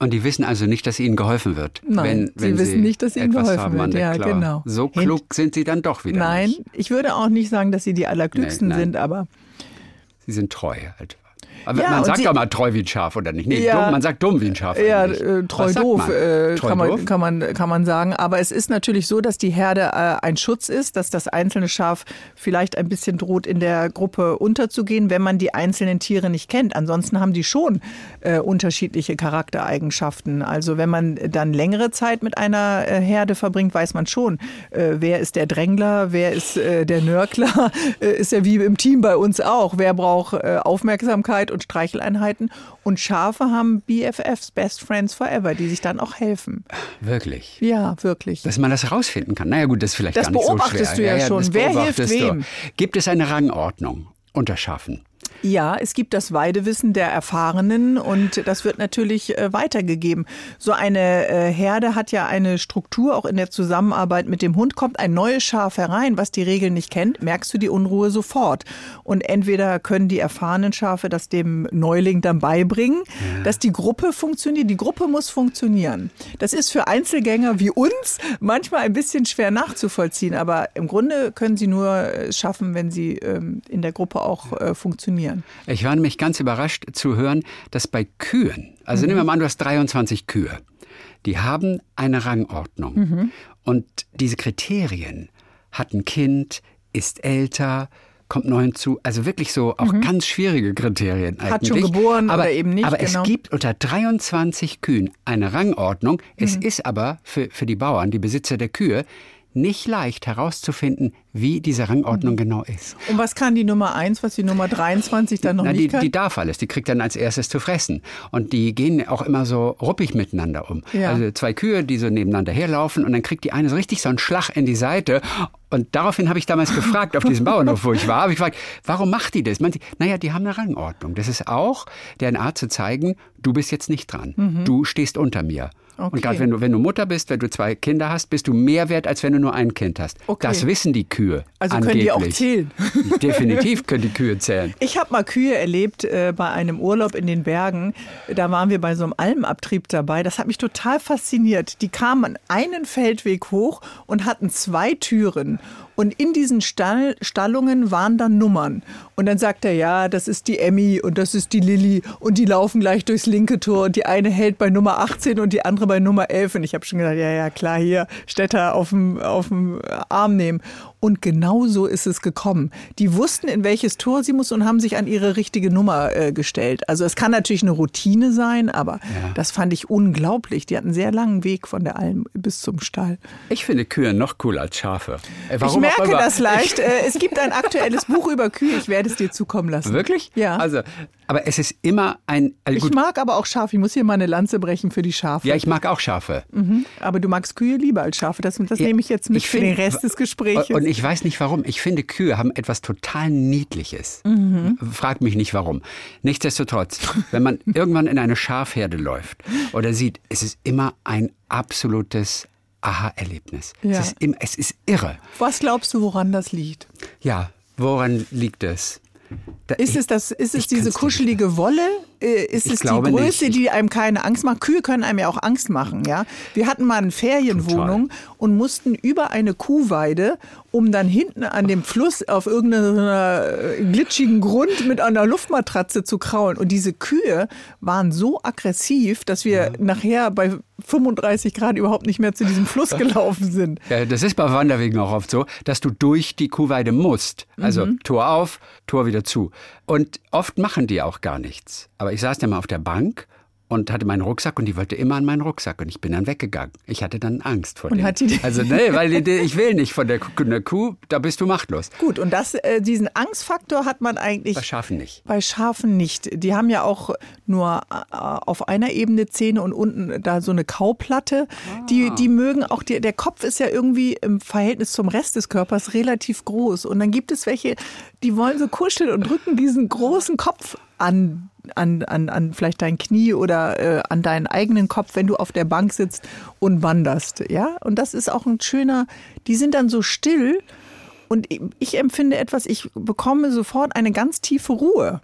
Und die wissen also nicht, dass ihnen geholfen wird. Nein, wenn, wenn sie wissen nicht, dass ihnen geholfen wird. Ja, Klaue. genau. So Hint- klug sind sie dann doch wieder Nein, nicht. ich würde auch nicht sagen, dass sie die allerklügsten nein. sind, aber Sie sind treu halt. Aber Ja, man sagt doch mal treu wie ein Schaf, oder nicht? Nee, Ja. dumm, man sagt dumm wie ein Schaf. Ja, äh, treu doof, man? äh, Treu kann, man, doof? kann, man, kann man sagen. Aber es ist natürlich so, dass die Herde äh, ein Schutz ist, dass das einzelne Schaf vielleicht ein bisschen droht, in der Gruppe unterzugehen, wenn man die einzelnen Tiere nicht kennt. Ansonsten haben die schon äh, unterschiedliche Charaktereigenschaften. Also wenn man dann längere Zeit mit einer äh, Herde verbringt, weiß man schon, äh, wer ist der Drängler, wer ist der Nörgler, *laughs* ist ja wie im Team bei uns auch. Wer braucht Aufmerksamkeit und Streicheleinheiten? Und Schafe haben BFFs, Best Friends Forever, die sich dann auch helfen. Wirklich. Ja, wirklich. Dass man das rausfinden kann. Naja gut, das ist vielleicht Das gar nicht so schwer. beobachtest du ja schon. das Wer hilft beobachtest du. wem? Gibt es eine Rangordnung unter Schafen? Ja, es gibt das Weidewissen der Erfahrenen und das wird natürlich äh, weitergegeben. So eine äh, Herde hat ja eine Struktur, auch in der Zusammenarbeit mit dem Hund. Kommt ein neues Schaf herein, was die Regeln nicht kennt, merkst du die Unruhe sofort. Und entweder können die erfahrenen Schafe das dem Neuling dann beibringen, dass die Gruppe funktioniert. Die Gruppe muss funktionieren. Das ist für Einzelgänger wie uns manchmal ein bisschen schwer nachzuvollziehen, aber im Grunde können sie nur äh, schaffen, wenn sie ähm, in der Gruppe auch äh, funktionieren. Ich war nämlich ganz überrascht zu hören, dass bei Kühen, also Mhm. nehmen wir mal an, du hast 23 Kühe, die haben eine Rangordnung. Mhm. Und diese Kriterien, hat ein Kind, ist älter, kommt neu hinzu, also wirklich so auch ganz schwierige Kriterien Mhm. Hat schon eigentlich. geboren aber, oder eben nicht, Aber genau. es gibt unter 23 Kühen eine Rangordnung. Es Mhm. ist aber für, für die Bauern, die Besitzer der Kühe, nicht leicht herauszufinden, wie diese Rangordnung Mhm. genau ist. Und was kann die Nummer 1, was die Nummer 23 dann noch Na, nicht die, kann? die darf alles, die kriegt dann als erstes zu fressen. Und die gehen auch immer so ruppig miteinander um. Ja. Also zwei Kühe, die so nebeneinander herlaufen und dann kriegt die eine so richtig so einen Schlag in die Seite. Und daraufhin habe ich damals gefragt, auf diesem Bauernhof, wo ich war, habe ich gefragt, warum macht die das? Meint naja, die haben eine Rangordnung. Das ist auch deren Art zu zeigen, du bist jetzt nicht dran. Du stehst unter mir. Okay. Und gerade wenn du, wenn du Mutter bist, wenn du zwei Kinder hast, bist du mehr wert, als wenn du nur ein Kind hast. Okay. Das wissen die Kühe. Also können die auch angeblich. zählen. *laughs* Definitiv können die Kühe zählen. Ich habe mal Kühe erlebt äh, bei einem Urlaub in den Bergen. Da waren wir bei so einem Almabtrieb dabei. Das hat mich total fasziniert. Die kamen einen Feldweg hoch und hatten zwei Türen. Und in diesen Stall, Stallungen waren dann Nummern. Und dann sagt er, ja, das ist die Emmy und das ist die Lilly und die laufen gleich durchs linke Tor und die eine hält bei Nummer 18 und die andere bei Nummer 11. Und ich habe schon gedacht, ja, ja, klar, hier Städter auf dem, Arm nehmen. Und genau so ist es gekommen. Die wussten, in welches Tor sie muss und haben sich an ihre richtige Nummer äh, gestellt. Also es kann natürlich eine Routine sein, aber das fand ich unglaublich. Die hatten einen sehr langen Weg von der Alm bis zum Stall. Ich finde Kühe noch cooler als Schafe. Äh, ich merke das leicht. Äh, Es gibt ein aktuelles Buch über Kühe. Ich werde es dir zukommen lassen. Wirklich? Ja. Also, aber es ist immer ein. Also Ich mag aber auch Schafe. Ich muss hier mal eine Lanze brechen für die Schafe. ja, ich mag auch Schafe. Mhm. Aber du magst Kühe lieber als Schafe. Das, das nehme ich jetzt mit Ich für find- den Rest des Gesprächs. Und ich weiß nicht warum. Ich finde, Kühe haben etwas total Niedliches. Mhm. Frag mich nicht warum. Nichtsdestotrotz, wenn man *laughs* irgendwann in eine Schafherde läuft oder sieht, es ist immer ein absolutes Aha-Erlebnis. Ja. Es, es ist irre. Was glaubst du, woran das liegt? Ja, woran liegt es? Da, Ist es, das, ist es diese kuschelige Wolle? Äh, Ist Ich es die Größe, nicht. die einem keine Angst macht? Kühe können einem ja auch Angst machen. Ja? Wir hatten mal eine Ferienwohnung und mussten über eine Kuhweide, um dann hinten an dem Fluss auf irgendeiner glitschigen Grund mit einer Luftmatratze zu kraulen. Und diese Kühe waren so aggressiv, dass wir nachher bei 35 Grad überhaupt nicht mehr zu diesem Fluss *laughs* gelaufen sind. Ja, das ist bei Wanderwegen auch oft so, dass du durch die Kuhweide musst. Also Mhm. Tor auf, Tor wieder zu. Und oft machen die auch gar nichts. Aber ich saß dann mal auf der Bank und hatte meinen Rucksack und die wollte immer an meinen Rucksack und ich bin dann weggegangen. Ich hatte dann Angst vor Und denen. hat die- also nee, weil ich will nicht von der Kuh, der Kuh, da bist du machtlos. Gut, und das, äh, diesen Angstfaktor hat man eigentlich Bei Schafen nicht. Bei Schafen nicht. Die haben ja auch nur äh, auf einer Ebene Zähne und unten da so eine Kauplatte. Die, die mögen auch, die, der Kopf ist ja irgendwie im Verhältnis zum Rest des Körpers relativ groß. Und dann gibt es welche, die wollen so kuscheln und drücken diesen großen Kopf an. An, an, an vielleicht dein Knie oder äh, an deinen eigenen Kopf, wenn du auf der Bank sitzt und wanderst. Ja, und das ist auch ein schöner, die sind dann so still und ich empfinde etwas, ich bekomme sofort eine ganz tiefe Ruhe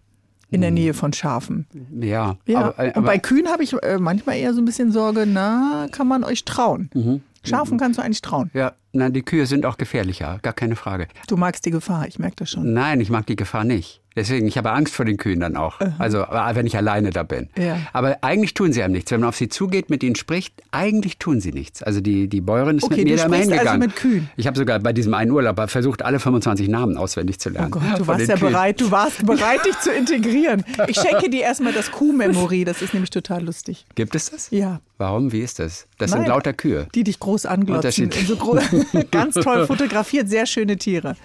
in der Nähe von Schafen. Ja, Ja. aber, äh, und aber bei Kühen habe ich äh, manchmal eher so ein bisschen Sorge, na, kann man euch trauen? Mhm. Schafen kannst du eigentlich trauen. ja, na, die Kühe sind auch gefährlicher, gar keine Frage. Du magst die Gefahr, ich merke das schon. Nein, ich mag die Gefahr nicht. Deswegen, ich habe Angst vor den Kühen dann auch. Also, äh, wenn ich alleine da bin. Ja. Aber eigentlich tun sie einem nichts. Wenn man auf sie zugeht, mit ihnen spricht, eigentlich tun sie nichts. Also die, die Bäuerin ist Okay, mit mir da sprichst also hingegangen. mit Kühen? Ich habe sogar bei diesem einen Urlaub versucht, alle 25 Namen auswendig zu Oh lernen. Gott, du warst ja Kühen. bereit, du warst bereit, *laughs* dich zu integrieren. Ich schenke dir erstmal das Kuhmemory, das ist nämlich total lustig. Gibt es das? Ja. Warum? Wie ist das? Das sind Nein, lauter Kühe. Die dich groß anglotzen. Unterschied. Und so groß, *laughs* *laughs* ganz toll fotografiert, sehr schöne Tiere.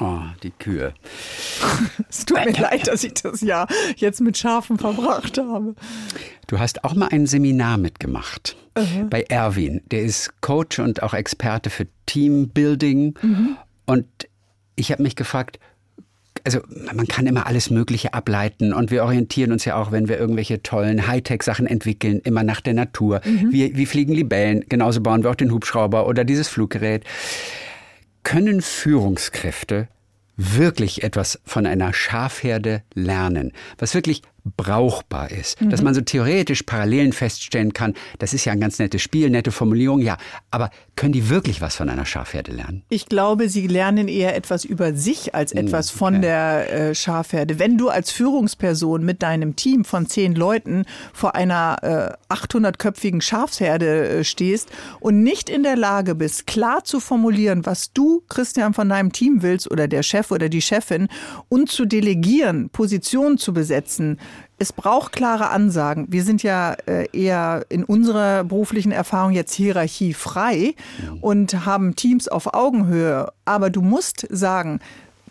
Oh, die Kühe. *laughs* Es tut mir *laughs* leid, dass ich das Jahr jetzt mit Schafen verbracht habe. Du hast auch mal ein Seminar mitgemacht bei Erwin. Der ist Coach und auch Experte für Teambuilding. Und ich habe mich gefragt, also man kann immer alles Mögliche ableiten und wir orientieren uns ja auch, wenn wir irgendwelche tollen Hightech-Sachen entwickeln, immer nach der Natur. Wie, wie fliegen Libellen? Genauso bauen wir auch den Hubschrauber oder dieses Fluggerät. Können Führungskräfte wirklich etwas von einer Schafherde lernen, was wirklich brauchbar ist, dass man so theoretisch Parallelen feststellen kann, das ist ja ein ganz nettes Spiel, nette Formulierung, ja, aber können die wirklich was von einer Schafherde lernen? Ich glaube, sie lernen eher etwas über sich als etwas von der äh, Schafherde. Wenn du als Führungsperson mit deinem Team von zehn Leuten vor einer äh, 800-köpfigen Schafsherde äh, stehst und nicht in der Lage bist, klar zu formulieren, was du, Christian, von deinem Team willst oder der Chef oder die Chefin und zu delegieren, Positionen zu besetzen, es braucht klare Ansagen. Wir sind ja äh, eher in unserer beruflichen Erfahrung jetzt hierarchiefrei und haben Teams auf Augenhöhe. Aber du musst sagen,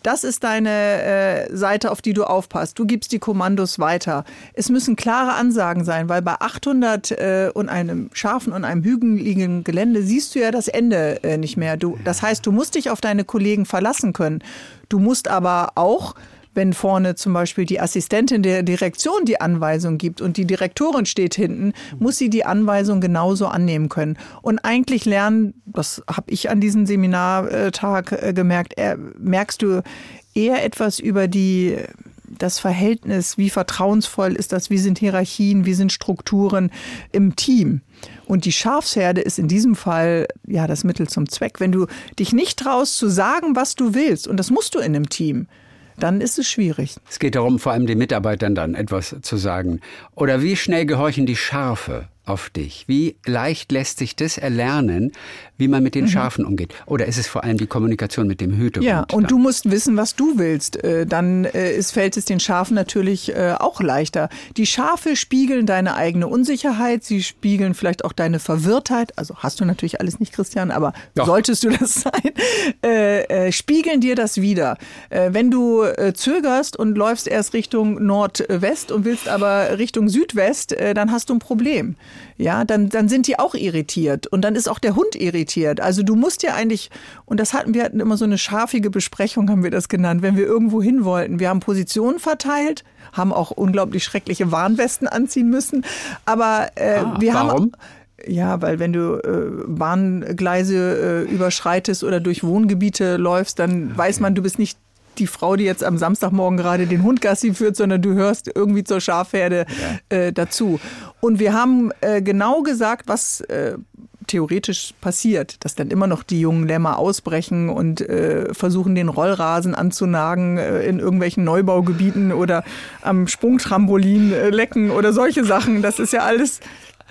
das ist deine äh, Seite, auf die du aufpasst. Du gibst die Kommandos weiter. Es müssen klare Ansagen sein, weil bei 800 äh, und einem scharfen und einem hügeligen Gelände siehst du ja das Ende äh, nicht mehr. Du, das heißt, du musst dich auf deine Kollegen verlassen können. Du musst aber auch wenn vorne zum Beispiel die Assistentin der Direktion die Anweisung gibt und die Direktorin steht hinten, muss sie die Anweisung genauso annehmen können. Und eigentlich lernen, das habe ich an diesem Seminartag äh, gemerkt, äh, merkst du eher etwas über die das Verhältnis, wie vertrauensvoll ist das, wie sind Hierarchien, wie sind Strukturen im Team. Und die Schafsherde ist in diesem Fall ja das Mittel zum Zweck. Wenn du dich nicht traust zu sagen, was du willst, und das musst du in einem Team, dann ist es schwierig. Es geht darum, vor allem den Mitarbeitern dann etwas zu sagen. Oder wie schnell gehorchen die Schafe auf dich? Wie leicht lässt sich das erlernen, wie man mit den Schafen umgeht? Oder ist es vor allem die Kommunikation mit dem Hütehund? Ja, und dann? du musst wissen, was du willst. Äh, Dann äh, ist, fällt es den Schafen natürlich äh, auch leichter. Die Schafe spiegeln deine eigene Unsicherheit, sie spiegeln vielleicht auch deine Verwirrtheit. Also hast du natürlich alles nicht, Christian, aber Doch. solltest du das *laughs* sein, äh, äh, spiegeln dir das wieder. Äh, wenn du zögerst und läufst erst Richtung Nordwest und willst aber Richtung Südwest, dann hast du ein Problem. Ja, dann, dann sind die auch irritiert und dann ist auch der Hund irritiert. Also du musst ja eigentlich, und das hatten wir hatten immer so eine schafige Besprechung, haben wir das genannt, wenn wir irgendwo hin wollten. Wir haben Positionen verteilt, haben auch unglaublich schreckliche Warnwesten anziehen müssen, aber äh, Ah, wir warum? haben ja, weil wenn du äh, Bahngleise äh, überschreitest oder durch Wohngebiete läufst, dann weiß man, du bist nicht die Frau, die jetzt am Samstagmorgen gerade den Hund Gassi führt, sondern du hörst irgendwie zur Schafherde äh, dazu. Und wir haben äh, genau gesagt, was äh, theoretisch passiert, dass dann immer noch die jungen Lämmer ausbrechen und äh, versuchen, den Rollrasen anzunagen äh, in irgendwelchen Neubaugebieten oder am Sprungtrampolin äh, lecken oder solche Sachen. Das ist ja alles,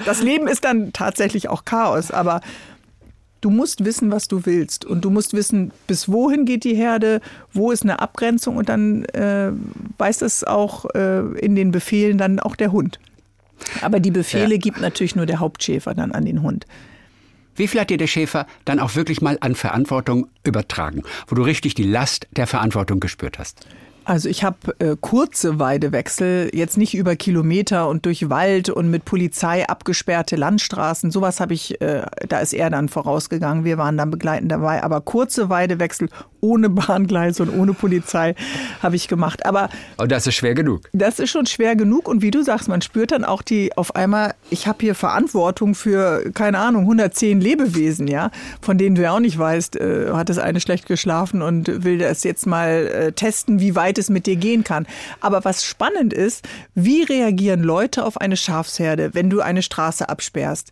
das Leben ist dann tatsächlich auch Chaos, aber du musst wissen, was du willst und du musst wissen, bis wohin geht die Herde, wo ist eine Abgrenzung und dann äh, weiß das auch äh, in den Befehlen dann auch der Hund. Aber die Befehle Ja. gibt natürlich nur der Hauptschäfer dann an den Hund. Wie viel hat dir der Schäfer dann auch wirklich mal an Verantwortung übertragen, wo du richtig die Last der Verantwortung gespürt hast? Also ich habe äh, kurze Weidewechsel, jetzt nicht über Kilometer und durch Wald und mit Polizei abgesperrte Landstraßen. Sowas habe ich, äh, da ist er dann vorausgegangen. Wir waren dann begleitend dabei. Aber kurze Weidewechsel ohne *laughs* Bahngleise und ohne Polizei habe ich gemacht. Aber Und das ist schwer genug. das ist schon schwer genug. Und wie du sagst, man spürt dann auch die auf einmal, ich habe hier Verantwortung für, keine Ahnung, 110 Lebewesen, ja, von denen du ja auch nicht weißt, äh, hat das eine schlecht geschlafen und will das jetzt mal äh, testen, wie weit es mit dir gehen kann. Aber was spannend ist, wie reagieren Leute auf eine Schafsherde, wenn du eine Straße absperrst?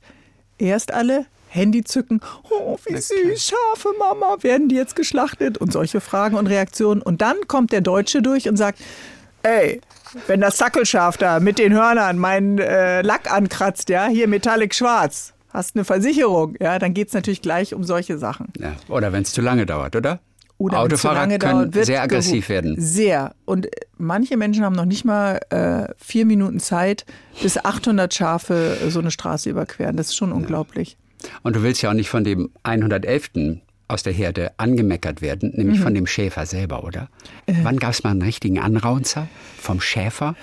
Erst alle Handy zücken, oh, wie süß, Schafe, Mama, werden die jetzt geschlachtet? Und solche Fragen und Reaktionen. Und dann kommt der Deutsche durch und sagt, ey, wenn das Sackelschaf da mit den Hörnern meinen äh, Lack ankratzt, ja, hier metallic schwarz, hast eine Versicherung, ja, dann geht's natürlich gleich um solche Sachen. Ja. Oder wenn es zu lange dauert, oder? Oder Autofahrer lange können dauert, wird sehr aggressiv werden. Sehr. Und äh, manche Menschen haben noch nicht mal äh, vier Minuten Zeit, bis 800 Schafe äh, so eine Straße überqueren. Das ist schon unglaublich. Und du willst ja auch nicht von dem 111. aus der Herde angemeckert werden, nämlich Mhm. von dem Schäfer selber, oder? Äh. Wann gab es mal einen richtigen Anraunzer vom Schäfer?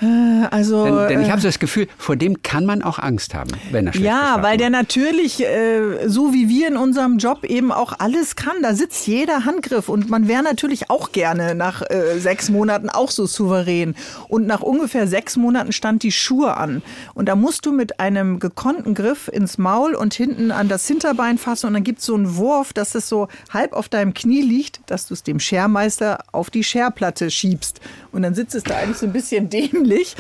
Also Denn, denn ich äh, habe so das Gefühl, vor dem kann man auch Angst haben, wenn er schlecht Ja, weil der natürlich, äh, so wie wir in unserem Job eben auch alles kann. Da sitzt jeder Handgriff und man wäre natürlich auch gerne nach äh, sechs Monaten auch so souverän. Und nach ungefähr sechs Monaten stand die Schuhe an. Und da musst du mit einem gekonnten Griff ins Maul und hinten an das Hinterbein fassen und dann gibt's so einen Wurf, dass es so halb auf deinem Knie liegt, dass du es dem Schermeister auf die Scherplatte schiebst. Und dann sitzt es da eigentlich so ein bisschen *laughs* dämlich.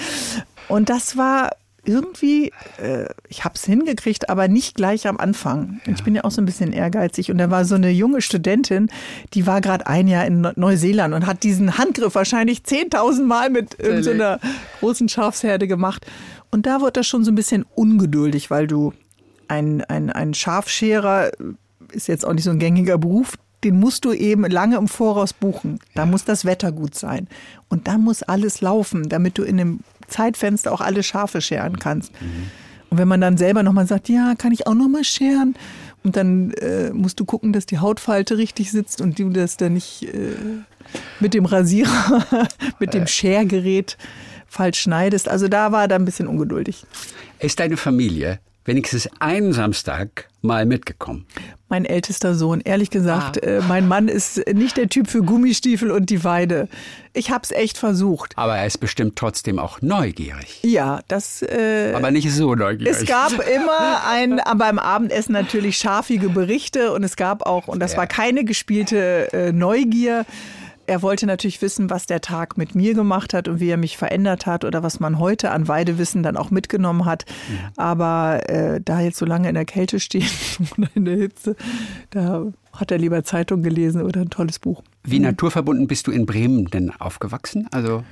Und das war irgendwie, äh, ich habe es hingekriegt, aber nicht gleich am Anfang. Ich bin ja auch so ein bisschen ehrgeizig. Und da war so eine junge Studentin, die war gerade ein Jahr in Neu- Neuseeland und hat diesen Handgriff wahrscheinlich 10.000 Mal mit so einer großen Schafsherde gemacht. Und da wird das schon so ein bisschen ungeduldig, weil du ein, ein, ein Schafscherer ist jetzt auch nicht so ein gängiger Beruf. Den musst du eben lange im Voraus buchen. Da muss das Wetter gut sein. Und da muss alles laufen, damit du in einem Zeitfenster auch alle Schafe scheren kannst. Und wenn man dann selber nochmal sagt, ja, kann ich auch nochmal scheren? Und dann äh, musst du gucken, dass die Hautfalte richtig sitzt und du das dann nicht äh, mit dem Rasierer, *laughs* mit dem Schergerät falsch schneidest. Also da war er dann ein bisschen ungeduldig. Ist deine Familie wenigstens einen Samstag mal mitgekommen? Mein ältester Sohn, ehrlich gesagt, äh, mein Mann ist nicht der Typ für Gummistiefel und die Weide. Ich hab's echt versucht. Aber er ist bestimmt trotzdem auch neugierig. Ja, das. Äh, Aber nicht so neugierig. es gab immer ein, beim Abendessen natürlich scharfige Berichte und es gab auch, und das Ja. war keine gespielte äh, Neugier. Er wollte natürlich wissen, was der Tag mit mir gemacht hat und wie er mich verändert hat oder was man heute an Weidewissen dann auch mitgenommen hat. Aber äh, da jetzt so lange in der Kälte stehen *laughs* oder in der Hitze, da hat er lieber Zeitung gelesen oder ein tolles Buch. Wie naturverbunden bist du in Bremen denn aufgewachsen? Also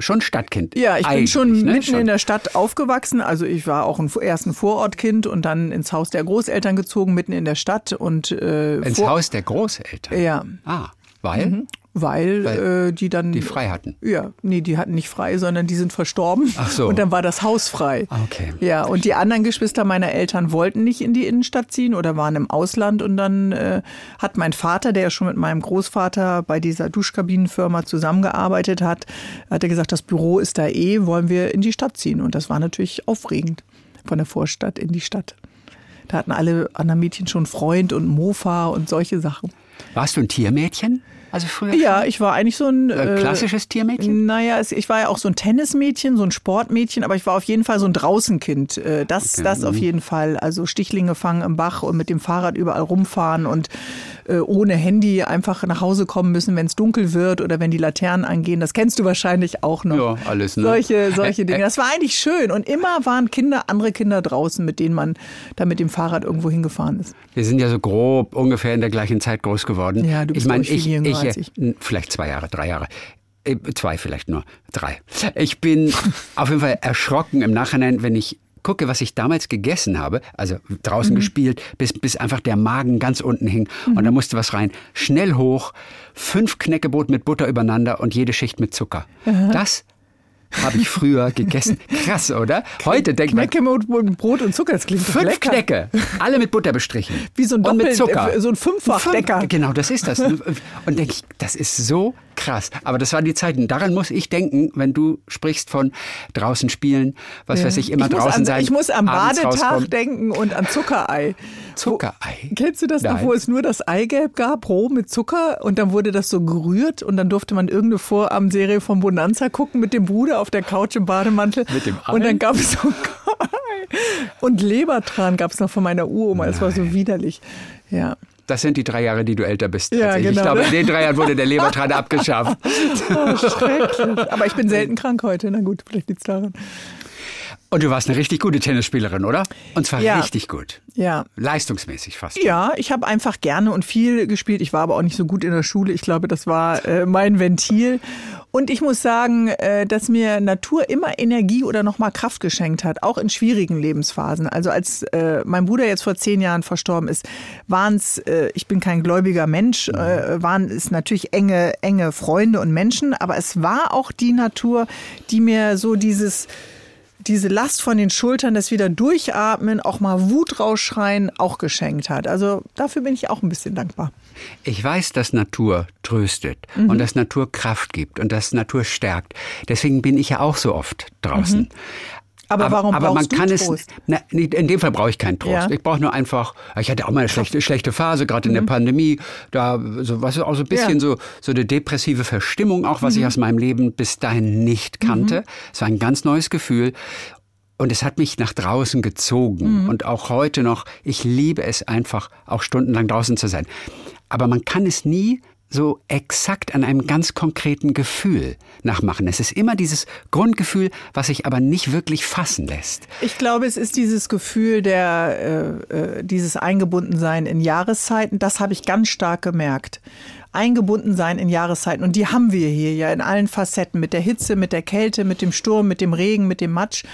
schon Stadtkind. Ja, ich bin schon ne? mitten Schon. in der Stadt aufgewachsen. Also ich war auch ein, erst ein Vorortkind und dann ins Haus der Großeltern gezogen, mitten in der Stadt. Und, äh, Ins Haus der Großeltern. Ja, Ah, weil weil, Weil äh, die dann... die frei hatten. Ja, nee, die hatten nicht frei, sondern die sind verstorben. Ach so. Und dann war das Haus frei. Ah, okay. Ja, und die anderen Geschwister meiner Eltern wollten nicht in die Innenstadt ziehen oder waren im Ausland. Und dann äh, hat mein Vater, der ja schon mit meinem Großvater bei dieser Duschkabinenfirma zusammengearbeitet hat, hat er gesagt, das Büro ist da eh, wollen wir in die Stadt ziehen. Und das war natürlich aufregend, von der Vorstadt in die Stadt. Da hatten alle anderen Mädchen schon Freund und Mofa und solche Sachen. Warst du ein Tiermädchen? Also früher? Ja, ich war eigentlich so ein Äh, klassisches Tiermädchen? Naja, es, ich war ja auch so ein Tennismädchen, so ein Sportmädchen, aber ich war auf jeden Fall so ein Draußenkind. Äh, Das, Okay. das auf Mhm. jeden Fall. Also Stichlinge fangen im Bach und mit dem Fahrrad überall rumfahren und äh, ohne Handy einfach nach Hause kommen müssen, wenn es dunkel wird oder wenn die Laternen angehen. Das kennst du wahrscheinlich auch noch. Ja, alles, ne? Solche, solche *laughs* Dinge. Das war eigentlich schön. Und immer waren Kinder, andere Kinder draußen, mit denen man da mit dem Fahrrad irgendwo hingefahren ist. Wir sind ja so grob ungefähr in der gleichen Zeit groß geworden. Ja, du bist, ich meine, glaub ich, viel jünger als äh, ich. n- vielleicht zwei Jahre, drei Jahre. Äh, Zwei vielleicht nur, drei. Ich bin *laughs* auf jeden Fall erschrocken im Nachhinein, wenn ich gucke, was ich damals gegessen habe, also draußen Mhm. gespielt, bis, bis einfach der Magen ganz unten hing und da musste was rein. Schnell hoch, fünf Knäckebrot mit Butter übereinander und jede Schicht mit Zucker. Das habe ich früher gegessen. Krass, oder? Heute denkt man, Knäcke mit Brot und Zucker, das klingt Fünf lecker. Knäcke, alle mit Butter bestrichen. Wie so ein Und mit Doppel- Zucker. so ein Fünffachdecker. Fünf- Genau, das ist das. *laughs* Und denke ich, das ist so krass. Aber das waren die Zeiten. Daran muss ich denken, wenn du sprichst von draußen spielen, was weiß ich, immer ich draußen an, sein. Ich muss am Badetag rauskommen. denken und an Zuckerei. Zuckerei. Kennst du das noch, Nein. wo es nur das Eigelb gab, roh mit Zucker und dann wurde das so gerührt und dann durfte man irgendeine Vorabendserie von Bonanza gucken mit dem Bruder auf der Couch im Bademantel. Mit dem Ei? Und dann gab es so und Lebertran gab es noch von meiner Uroma. Das war so widerlich. Ja. Das sind die drei Jahre, die du älter bist. Ja, genau. Ich glaube, in den drei Jahren wurde der Lebertran *laughs* abgeschafft. Oh, schrecklich. Aber ich bin selten krank heute. Na gut, vielleicht liegt's daran. Und du warst eine richtig gute Tennisspielerin, oder? Und zwar Ja. richtig gut. Ja. Leistungsmäßig fast. Ja, ich habe einfach gerne und viel gespielt. Ich war aber auch nicht so gut in der Schule. Ich glaube, das war äh, mein Ventil. Und ich muss sagen, äh, dass mir Natur immer Energie oder nochmal Kraft geschenkt hat, auch in schwierigen Lebensphasen. Also als äh, mein Bruder jetzt vor zehn Jahren verstorben ist, waren es, äh, ich bin kein gläubiger Mensch, äh, waren es natürlich enge, enge Freunde und Menschen, aber es war auch die Natur, die mir so dieses diese Last von den Schultern, das wieder durchatmen, auch mal Wut rausschreien, auch geschenkt hat. Also dafür bin ich auch ein bisschen dankbar. Ich weiß, dass Natur tröstet Mhm. und dass Natur Kraft gibt und dass Natur stärkt. Deswegen bin ich ja auch so oft draußen. Mhm. Aber warum aber man brauchst du kann Trost? es na, in dem Fall brauche ich keinen Trost. Ja. Ich brauche nur einfach ich hatte auch mal eine schlechte, schlechte Phase gerade in der Pandemie, da so was auch so ein bisschen Mhm. Ja. Mhm. so so eine depressive Verstimmung auch was ich aus meinem Leben bis dahin nicht kannte. Es war ein ganz neues Gefühl. Und es hat mich nach draußen gezogen. Mhm. Und auch heute noch, ich liebe es einfach, auch stundenlang draußen zu sein. Aber man kann es nie so exakt an einem ganz konkreten Gefühl nachmachen. Es ist immer dieses Grundgefühl, was sich aber nicht wirklich fassen lässt. Ich glaube, es ist dieses Gefühl der, äh, äh, dieses Eingebundensein in Jahreszeiten. Das habe ich ganz stark gemerkt. Eingebundensein in Jahreszeiten. Und die haben wir hier ja in allen Facetten. Mit der Hitze, mit der Kälte, mit dem Sturm, mit dem Regen, mit dem Matsch.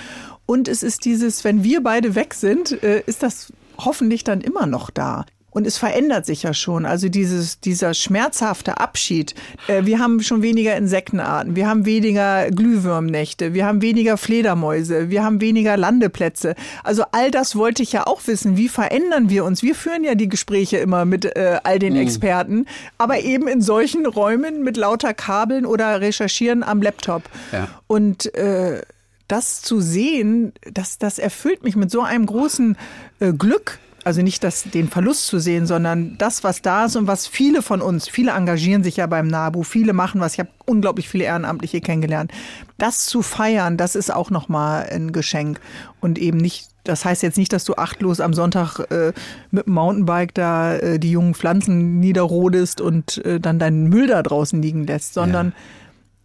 Und es ist dieses, wenn wir beide weg sind, äh, ist das hoffentlich dann immer noch da. Und es verändert sich ja schon. Also dieses, dieser schmerzhafte Abschied. Äh, wir haben schon weniger Insektenarten. Wir haben weniger Glühwürmnächte. Wir haben weniger Fledermäuse. Wir haben weniger Landeplätze. Also all das wollte ich ja auch wissen. Wie verändern wir uns? Wir führen ja die Gespräche immer mit äh, all den Experten. Aber eben in solchen Räumen mit lauter Kabeln oder recherchieren am Laptop. Ja. Und äh, das zu sehen, das, das erfüllt mich mit so einem großen äh, Glück. Also nicht das, den Verlust zu sehen, sondern das, was da ist und was viele von uns, viele engagieren sich ja beim NABU, viele machen was. Ich habe unglaublich viele Ehrenamtliche kennengelernt. Das zu feiern, das ist auch nochmal ein Geschenk. Und eben nicht, das heißt jetzt nicht, dass du achtlos am Sonntag äh, mit dem Mountainbike da äh, die jungen Pflanzen niederrodest und äh, dann deinen Müll da draußen liegen lässt, sondern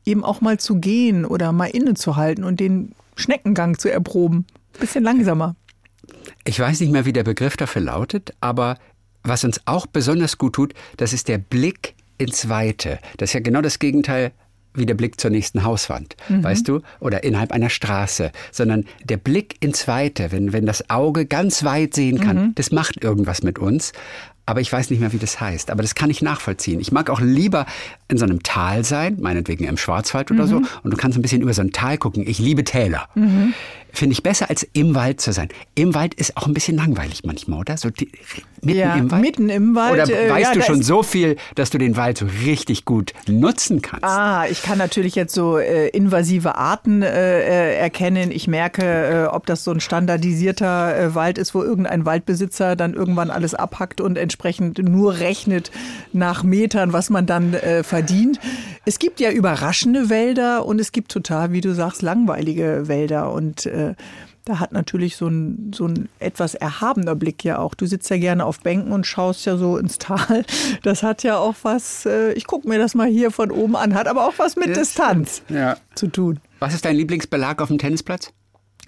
eben auch mal zu gehen oder mal innezuhalten und den Schneckengang zu erproben. Bisschen langsamer. Ich weiß nicht mehr, wie der Begriff dafür lautet, aber was uns auch besonders gut tut, das ist der Blick ins Weite. Das ist ja genau das Gegenteil wie der Blick zur nächsten Hauswand, mhm. weißt du? Oder innerhalb einer Straße. Sondern der Blick ins Weite, wenn, wenn das Auge ganz weit sehen kann, mhm. das macht irgendwas mit uns aber ich weiß nicht mehr, wie das heißt. Aber das kann ich nachvollziehen. Ich mag auch lieber in so einem Tal sein, meinetwegen im Schwarzwald oder mhm. so, und du kannst ein bisschen über so ein Tal gucken. Ich liebe Täler. Finde ich besser, als im Wald zu sein. Im Wald ist auch ein bisschen langweilig manchmal, oder? So die, mitten ja, im Wald. Mitten im Wald. Oder äh, weißt ja, du schon so viel, dass du den Wald so richtig gut nutzen kannst? Ah, ich kann natürlich jetzt so äh, invasive Arten äh, äh erkennen. Ich merke, äh, ob das so ein standardisierter äh, Wald ist, wo irgendein Waldbesitzer dann irgendwann alles abhackt und entsprechend nur rechnet nach Metern, was man dann verdient. Es gibt ja überraschende Wälder und es gibt total, wie du sagst, langweilige Wälder und äh, da hat natürlich so ein, so ein etwas erhabener Blick ja auch. Du sitzt ja gerne auf Bänken und schaust ja so ins *laughs* Tal. Das hat ja auch was, äh, ich gucke mir das mal hier von oben an, hat aber auch was mit das Distanz ja. zu tun. Was ist dein Lieblingsbelag auf dem Tennisplatz?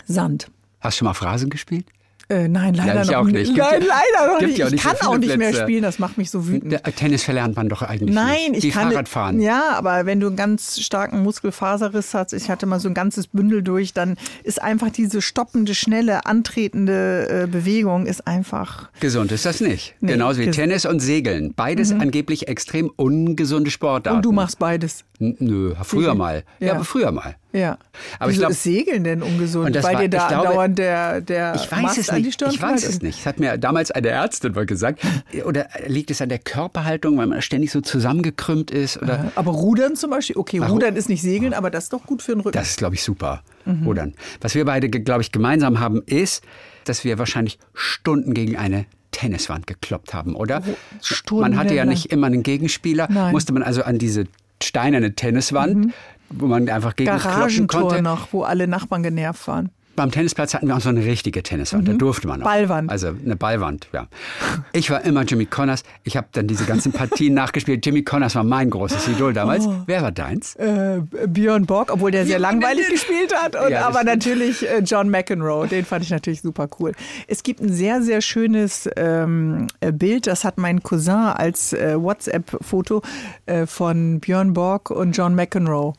Sand. Hast du schon mal Phrasen gespielt? Äh, nein, leider ja, noch nicht. Nein, leider noch nicht. Ja ich kann auch nicht mehr spielen, das macht mich so wütend. Der Tennis verlernt man doch eigentlich Nein, nicht. ich kann Fahrradfahren. Ja, aber wenn du einen ganz starken Muskelfaserriss hast, ich hatte mal so ein ganzes Bündel durch, dann ist einfach diese stoppende, schnelle, antretende äh, Bewegung ist einfach gesund ist das nicht. Nee, Genauso wie Tennis und Segeln, beides mhm. angeblich extrem ungesunde Sportarten. Und du machst beides. N nö, früher mal. Ja. ja, aber früher mal. Ja. Aber Wieso ich glaub, ist Segeln denn ungesund? Weil war, dir da glaube, dauernd der, der ich weiß es nicht. Ich weiß es nicht. Das hat mir damals eine Ärztin mal gesagt. Oder liegt es an der Körperhaltung, weil man ständig so zusammengekrümmt ist? Oder? Aber Rudern zum Beispiel? Okay, Rudern ist nicht Segeln, aber das ist doch gut für den Rücken. Das ist, glaube ich, super. Mhm. Rudern. Was wir beide, glaube ich, gemeinsam haben, ist, dass wir wahrscheinlich Stunden gegen eine Tenniswand gekloppt haben, oder? Stunden man hatte ja nicht immer einen Gegenspieler, Nein. musste man also an diese steinerne Tenniswand, mhm. Wo man einfach gegen Garagentor konnte. noch, wo alle Nachbarn genervt waren. Beim Tennisplatz hatten wir auch so eine richtige Tenniswand, mhm. da durfte man auch. Ballwand. Also eine Ballwand, ja. Ich war immer Jimmy Connors. Ich habe dann diese ganzen Partien *laughs* nachgespielt. Jimmy Connors war mein großes Idol damals. Oh. Wer war deins? Äh, Björn Borg, obwohl der sehr langweilig gespielt hat. Und, ja, aber natürlich äh, John McEnroe, den fand ich natürlich super cool. Es gibt ein sehr, sehr schönes ähm, äh, Bild, das hat mein Cousin als äh, WhatsApp-Foto äh, von Björn Borg und John McEnroe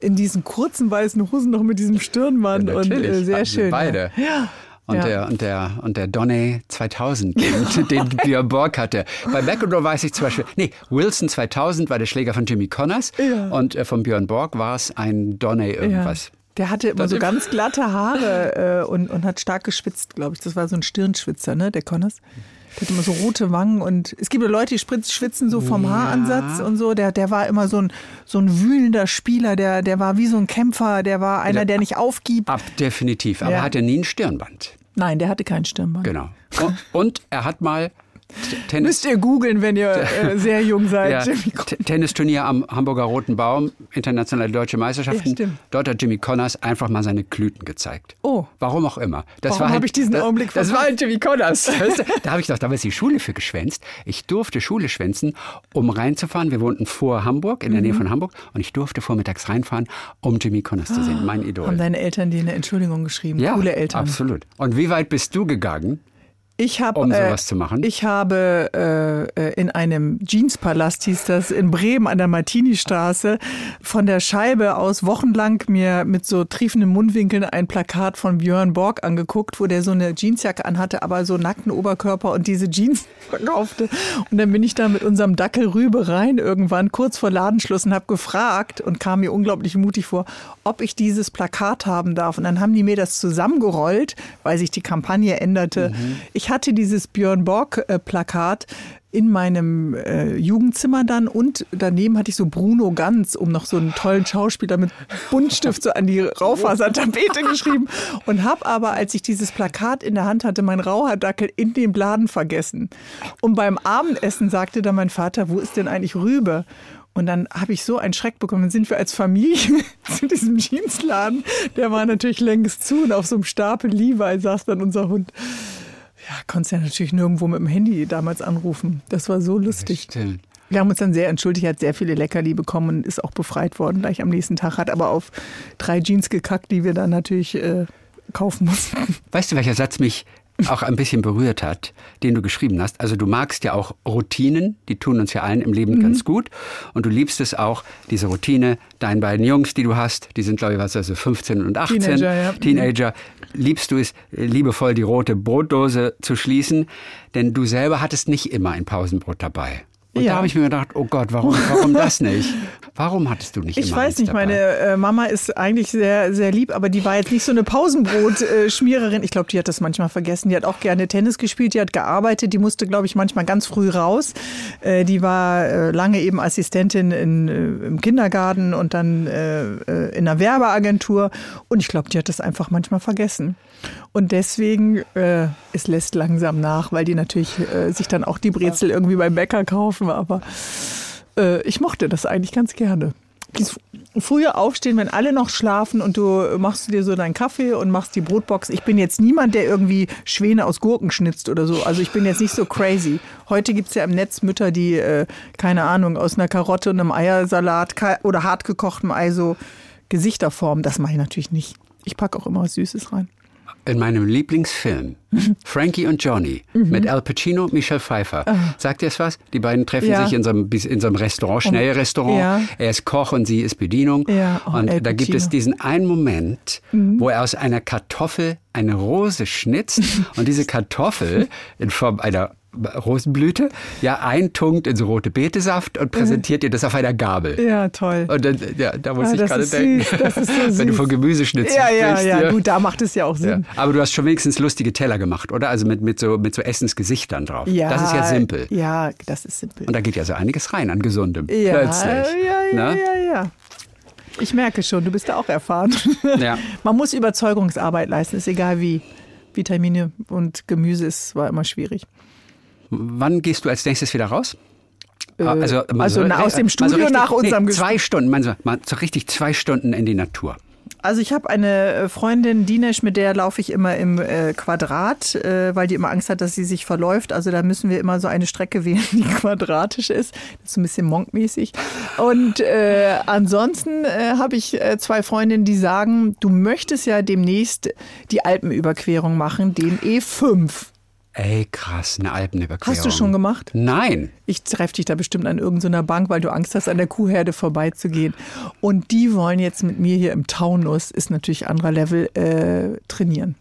in diesen kurzen weißen Hosen noch mit diesem Stirnband ja, und äh, sehr schön. Beide. Ja. Und, ja. der, und, der, und der Donny 2000, den, *laughs* den Björn Borg hatte. Bei McEnroe weiß ich zum Beispiel, nee, Wilson 2000 war der Schläger von Jimmy Connors ja. und äh, von Björn Borg war es ein Donny irgendwas. Ja. Der hatte immer das so ganz glatte Haare äh, und, und hat stark geschwitzt, glaube ich. Das war so ein Stirnschwitzer, ne, der Connors. Der hat immer so rote Wangen und es gibt Leute, die schwitzen so vom ja. Haaransatz und so. Der, der war immer so ein, so ein wühlender Spieler, der, der war wie so ein Kämpfer, der war einer, der, der nicht aufgibt. Ab, definitiv. Aber ja. hat er nie ein Stirnband? Nein, der hatte kein Stirnband. Genau. Und, und er hat mal Tennis Müsst ihr googeln, wenn ihr äh, sehr jung *laughs* seid. Ja, Tennisturnier am Hamburger Roten Baum, internationale deutsche Meisterschaften. Ja, Dort hat Jimmy Connors einfach mal seine Klüten gezeigt. Oh. Warum auch immer. Das Warum habe ich diesen das, Augenblick Das war halt Jimmy Connors. *laughs* da habe ich doch damals die Schule für geschwänzt. Ich durfte Schule schwänzen, um reinzufahren. Wir wohnten vor Hamburg, in der mhm. Nähe von Hamburg. Und ich durfte vormittags reinfahren, um Jimmy Connors zu sehen. Mein Idol. Haben deine Eltern dir eine Entschuldigung geschrieben? Ja, Coole Eltern. absolut. Und wie weit bist du gegangen? Ich hab, um sowas äh, zu machen? Ich habe äh, in einem Jeanspalast, hieß das, in Bremen an der Martini-Straße, von der Scheibe aus wochenlang mir mit so triefenden Mundwinkeln ein Plakat von Björn Borg angeguckt, wo der so eine Jeansjacke anhatte, aber so nackten Oberkörper und diese Jeans *laughs* verkaufte. Und dann bin ich da mit unserem Dackel Rübe rein irgendwann, kurz vor Ladenschluss und habe gefragt und kam mir unglaublich mutig vor, ob ich dieses Plakat haben darf. Und dann haben die mir das zusammengerollt, weil sich die Kampagne änderte. Mhm. Ich ich hatte dieses Björn Borg-Plakat in meinem äh, Jugendzimmer dann und daneben hatte ich so Bruno Ganz, um noch so einen tollen Schauspieler mit Buntstift so an die Raufasertapete *laughs* geschrieben und habe aber, als ich dieses Plakat in der Hand hatte, mein Rauhardackel in dem Laden vergessen. Und beim Abendessen sagte dann mein Vater, wo ist denn eigentlich Rübe? Und dann habe ich so einen Schreck bekommen. Dann sind wir als Familie *laughs* zu diesem Jeansladen. Der war natürlich längst zu und auf so einem Stapel Levi saß dann unser Hund. Ja, konntest ja natürlich nirgendwo mit dem Handy damals anrufen. Das war so lustig. Stimmt. Wir haben uns dann sehr entschuldigt, er hat sehr viele Leckerli bekommen und ist auch befreit worden gleich am nächsten Tag, hat aber auf drei Jeans gekackt, die wir dann natürlich äh, kaufen mussten. Weißt du, welcher Satz mich auch ein bisschen berührt hat, den du geschrieben hast. Also du magst ja auch Routinen, die tun uns ja allen im Leben mhm. ganz gut. Und du liebst es auch, diese Routine, deinen beiden Jungs, die du hast, die sind, glaube ich, was, also 15 und 18. Teenager, ja. Teenager. Liebst du es, liebevoll die rote Brotdose zu schließen, denn du selber hattest nicht immer ein Pausenbrot dabei. Und ja. da habe ich mir gedacht, oh Gott, warum, warum das nicht? Warum hattest du nicht ich weiß nicht, dabei? meine äh, Mama ist eigentlich sehr, sehr lieb, aber die war jetzt nicht so eine Pausenbrot-Schmiererin. ich glaube, die hat das manchmal vergessen. Die hat auch gerne Tennis gespielt, die hat gearbeitet, die musste, glaube ich, manchmal ganz früh raus. Äh, die war äh, lange eben Assistentin in, äh, im Kindergarten und dann äh, äh, in einer Werbeagentur. Und ich glaube, die hat das einfach manchmal vergessen. Und deswegen, es lässt langsam nach, weil die natürlich sich dann auch die Brezel irgendwie beim Bäcker kaufen. Aber äh, ich mochte das eigentlich ganz gerne. Dies früher aufstehen, wenn alle noch schlafen und du machst dir so deinen Kaffee und machst die Brotbox. Ich bin jetzt niemand, der irgendwie Schwäne aus Gurken schnitzt oder so. Also ich bin jetzt nicht so crazy. Heute gibt es ja im Netz Mütter, die, äh, keine Ahnung, aus einer Karotte und einem Eiersalat oder hartgekochtem Ei so Gesichter formen. Das mache ich natürlich nicht. Ich packe auch immer was Süßes rein in meinem Lieblingsfilm, *laughs* Frankie und Johnny, mhm. mit Al Pacino und Michelle Pfeiffer. Oh. Sagt ihr es was? Die beiden treffen ja. sich in so, einem, in so einem Restaurant, Schnellrestaurant. Ja. Er ist Koch und sie ist Bedienung. Ja. Oh, und da gibt es diesen einen Moment, mhm. wo er aus einer Kartoffel eine Rose schnitzt *laughs* und diese Kartoffel in Form einer Rosenblüte, ja, eintunkt in so rote Betesaft und präsentiert dir das auf einer Gabel. Ja, toll. Und dann, ja, da muss ah, ich gerade denken, so *laughs* wenn du von Gemüseschnitzel ja, ja, sprichst. Ja, ja, gut, da macht es ja auch Sinn. Ja. Aber du hast schon wenigstens lustige Teller gemacht, oder? Also mit, mit, so, mit so Essensgesichtern drauf. Ja, das ist ja simpel. Ja, das ist simpel. Und da geht ja so einiges rein an Gesundem. Ja, Plötzlich. Ja, ja, ne? ja, ja. Ich merke schon, du bist da auch erfahren. *laughs* Ja. Man muss Überzeugungsarbeit leisten, ist egal wie. Vitamine und Gemüse ist, war immer schwierig. Wann gehst du als nächstes wieder raus? Äh, also, also so, aus dem also Studio richtig, nach unserem nee, Zwei Stunden, man so, man, so richtig zwei Stunden in die Natur. Also ich habe eine äh, Freundin, Dinesh, mit der laufe ich immer im äh, Quadrat, äh, weil die immer Angst hat, dass sie sich verläuft. Also da müssen wir immer so eine Strecke *laughs* wählen, die quadratisch ist. Das ist ein bisschen monkmäßig. Und äh, ansonsten äh, habe ich äh, zwei Freundinnen, die sagen, du möchtest ja demnächst die Alpenüberquerung machen, den E5. Ey, krass, eine Alpenüberquerung. Hast du schon gemacht? Nein. Ich treffe dich da bestimmt an irgendeiner Bank, weil du Angst hast, an der Kuhherde vorbeizugehen. Und die wollen jetzt mit mir hier im Taunus, ist natürlich anderer Level, äh, trainieren.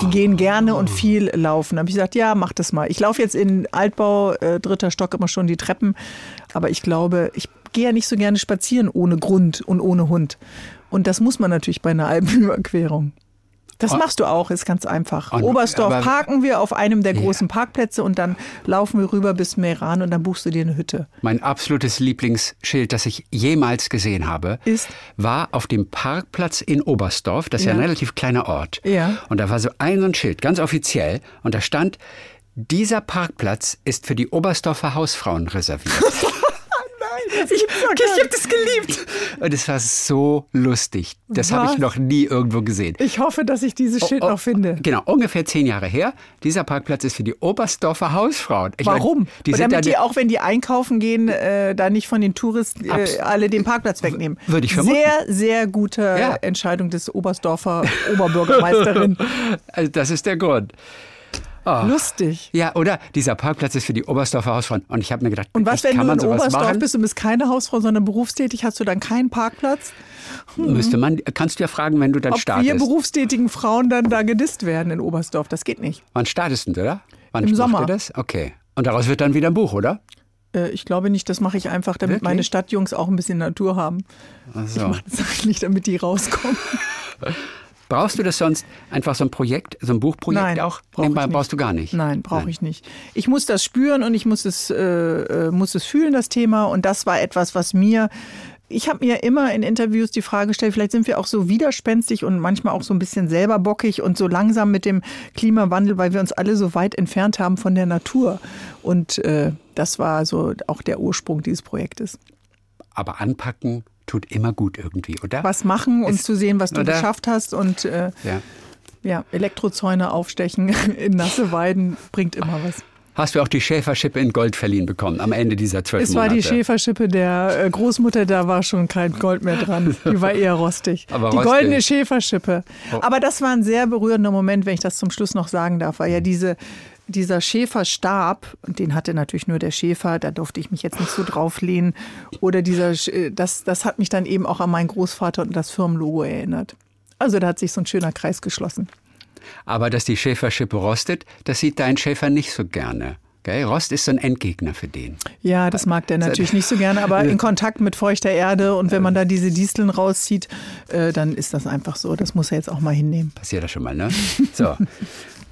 Die oh. gehen gerne und viel laufen. Da habe ich gesagt, ja, mach das mal. Ich laufe jetzt in Altbau, äh, dritter Stock, immer schon die Treppen. Aber ich glaube, ich gehe ja nicht so gerne spazieren ohne Grund und ohne Hund. Und das muss man natürlich bei einer *laughs* Alpenüberquerung. Das oh. machst du auch, ist ganz einfach. Und, Oberstdorf parken wir auf einem der großen ja. Parkplätze und dann laufen wir rüber bis Meran und dann buchst du dir eine Hütte. Mein absolutes Lieblingsschild, das ich jemals gesehen habe, ist? war auf dem Parkplatz in Oberstdorf. Das ist ja, ja ein relativ kleiner Ort. Ja. Und da war so ein, so ein Schild, ganz offiziell, und da stand, dieser Parkplatz ist für die Oberstdorfer Hausfrauen reserviert. *laughs* *laughs* Ich, ich habe das geliebt. Und es war so lustig. Das habe ich noch nie irgendwo gesehen. Ich hoffe, dass ich dieses Schild oh, oh, noch finde. Genau, ungefähr zehn Jahre her. Dieser Parkplatz ist für die Oberstdorfer Hausfrauen. Ich Warum? Meine, die damit die auch, wenn die einkaufen gehen, äh, da nicht von den Touristen äh, alle den Parkplatz wegnehmen. Würde ich vermuten. Sehr, sehr gute ja. Entscheidung des Oberstdorfer Oberbürgermeisterin. *laughs* *laughs* also das ist der Grund. Oh. Lustig. Ja, oder dieser Parkplatz ist für die Oberstdorfer Hausfrauen. Und ich habe mir gedacht, und was, wenn du in Oberstdorf machen? bist und bist keine Hausfrau, sondern berufstätig, hast du dann keinen Parkplatz? Hm. Müsste man, kannst du ja fragen, wenn du dann Ob startest. wir berufstätigen Frauen dann da gedisst werden in Oberstdorf. Das geht nicht. Wann startest du, oder? Wann Im Sommer. das? Okay. Und daraus wird dann wieder ein Buch, oder? Äh, ich glaube nicht, das mache ich einfach, damit Wirklich? meine Stadtjungs auch ein bisschen Natur haben. Ach so. Ich mache das eigentlich, *laughs* damit die rauskommen. *laughs* Brauchst du das sonst einfach so ein Projekt, so ein Buchprojekt Nein, auch? Brauch Nebenbei brauchst du gar nicht. Nein, brauche ich nicht. Ich muss das spüren und ich muss es, äh, äh, muss es fühlen, das Thema. Und das war etwas, was mir ich habe mir immer in Interviews die Frage gestellt, vielleicht sind wir auch so widerspenstig und manchmal auch so ein bisschen selber bockig und so langsam mit dem Klimawandel, weil wir uns alle so weit entfernt haben von der Natur. Und äh, das war so auch der Ursprung dieses Projektes. Aber anpacken tut immer gut irgendwie, oder? Was machen und zu sehen, was du oder? geschafft hast und äh, ja. ja. Elektrozäune aufstechen *laughs* in nasse Weiden bringt immer was. hast du auch die Schäferschippe in Gold verliehen bekommen am Ende dieser zwölf Es Monate. war die Schäferschippe der äh, Großmutter, da war schon kein Gold mehr dran. *laughs* Die war eher rostig. Aber die rostig. goldene Schäferschippe. Oh. Aber das war ein sehr berührender Moment, wenn ich das zum Schluss noch sagen darf, weil ja diese, dieser Schäferstab, und den hatte natürlich nur der Schäfer, da durfte ich mich jetzt nicht so drauflehnen, oder dieser, äh, das, das hat mich dann eben auch an meinen Großvater und das Firmenlogo erinnert. Also da hat sich so ein schöner Kreis geschlossen. Aber dass die Schäferschippe rostet, das sieht dein Schäfer nicht so gerne. Gell? Rost ist so ein Endgegner für den. Ja, das mag der natürlich nicht so gerne, aber *laughs* in Kontakt mit feuchter Erde und wenn man da diese Disteln rauszieht, äh, dann ist das einfach so. Das muss er jetzt auch mal hinnehmen. Passiert das schon mal, ne? So.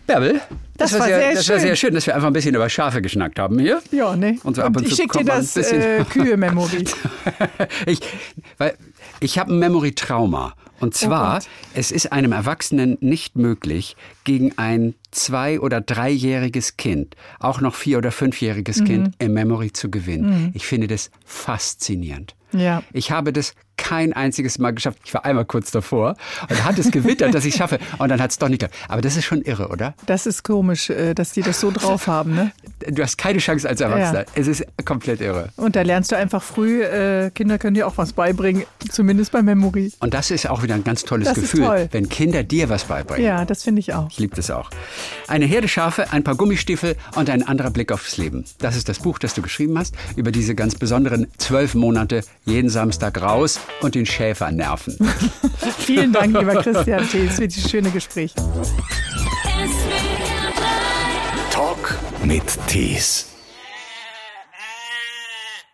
Bärbel, Das war war sehr, sehr das war schön. sehr schön, dass wir einfach ein bisschen über Schafe geschnackt haben hier. Ja, ne? Und so und ich schicke dir das äh, *laughs* Kühe-Memory. *laughs* ich, weil ich habe ein Memory-Trauma. Und zwar, Gott. es ist einem Erwachsenen nicht möglich, gegen ein zwei- oder dreijähriges Kind, auch noch vier- oder fünfjähriges Mhm. Kind im Memory zu gewinnen. Ich finde das faszinierend. Ja. Ich habe das kein einziges Mal geschafft. Ich war einmal kurz davor und hat es gewittert, dass ich schaffe. Und dann hat es doch nicht geklappt. Aber das ist schon irre, oder? Das ist komisch, äh, dass die das so drauf haben, ne? Du hast keine Chance als Erwachsener. Ja. Es ist komplett irre. Und da lernst du einfach früh, äh, Kinder können dir auch was beibringen, zumindest bei Memory. Und das ist auch wieder ein ganz tolles Das Gefühl, toll. wenn Kinder dir was beibringen. Ja, das finde ich auch. Ich liebe das auch. Eine Herde Schafe, ein paar Gummistiefel und ein anderer Blick aufs Leben. Das ist das Buch, das du geschrieben hast, über diese ganz besonderen zwölf Monate, jeden Samstag raus und den Schäfer nerven. *laughs* Vielen Dank, lieber *laughs* Christian Thees, für dieses schöne Gespräch. Talk mit Tees.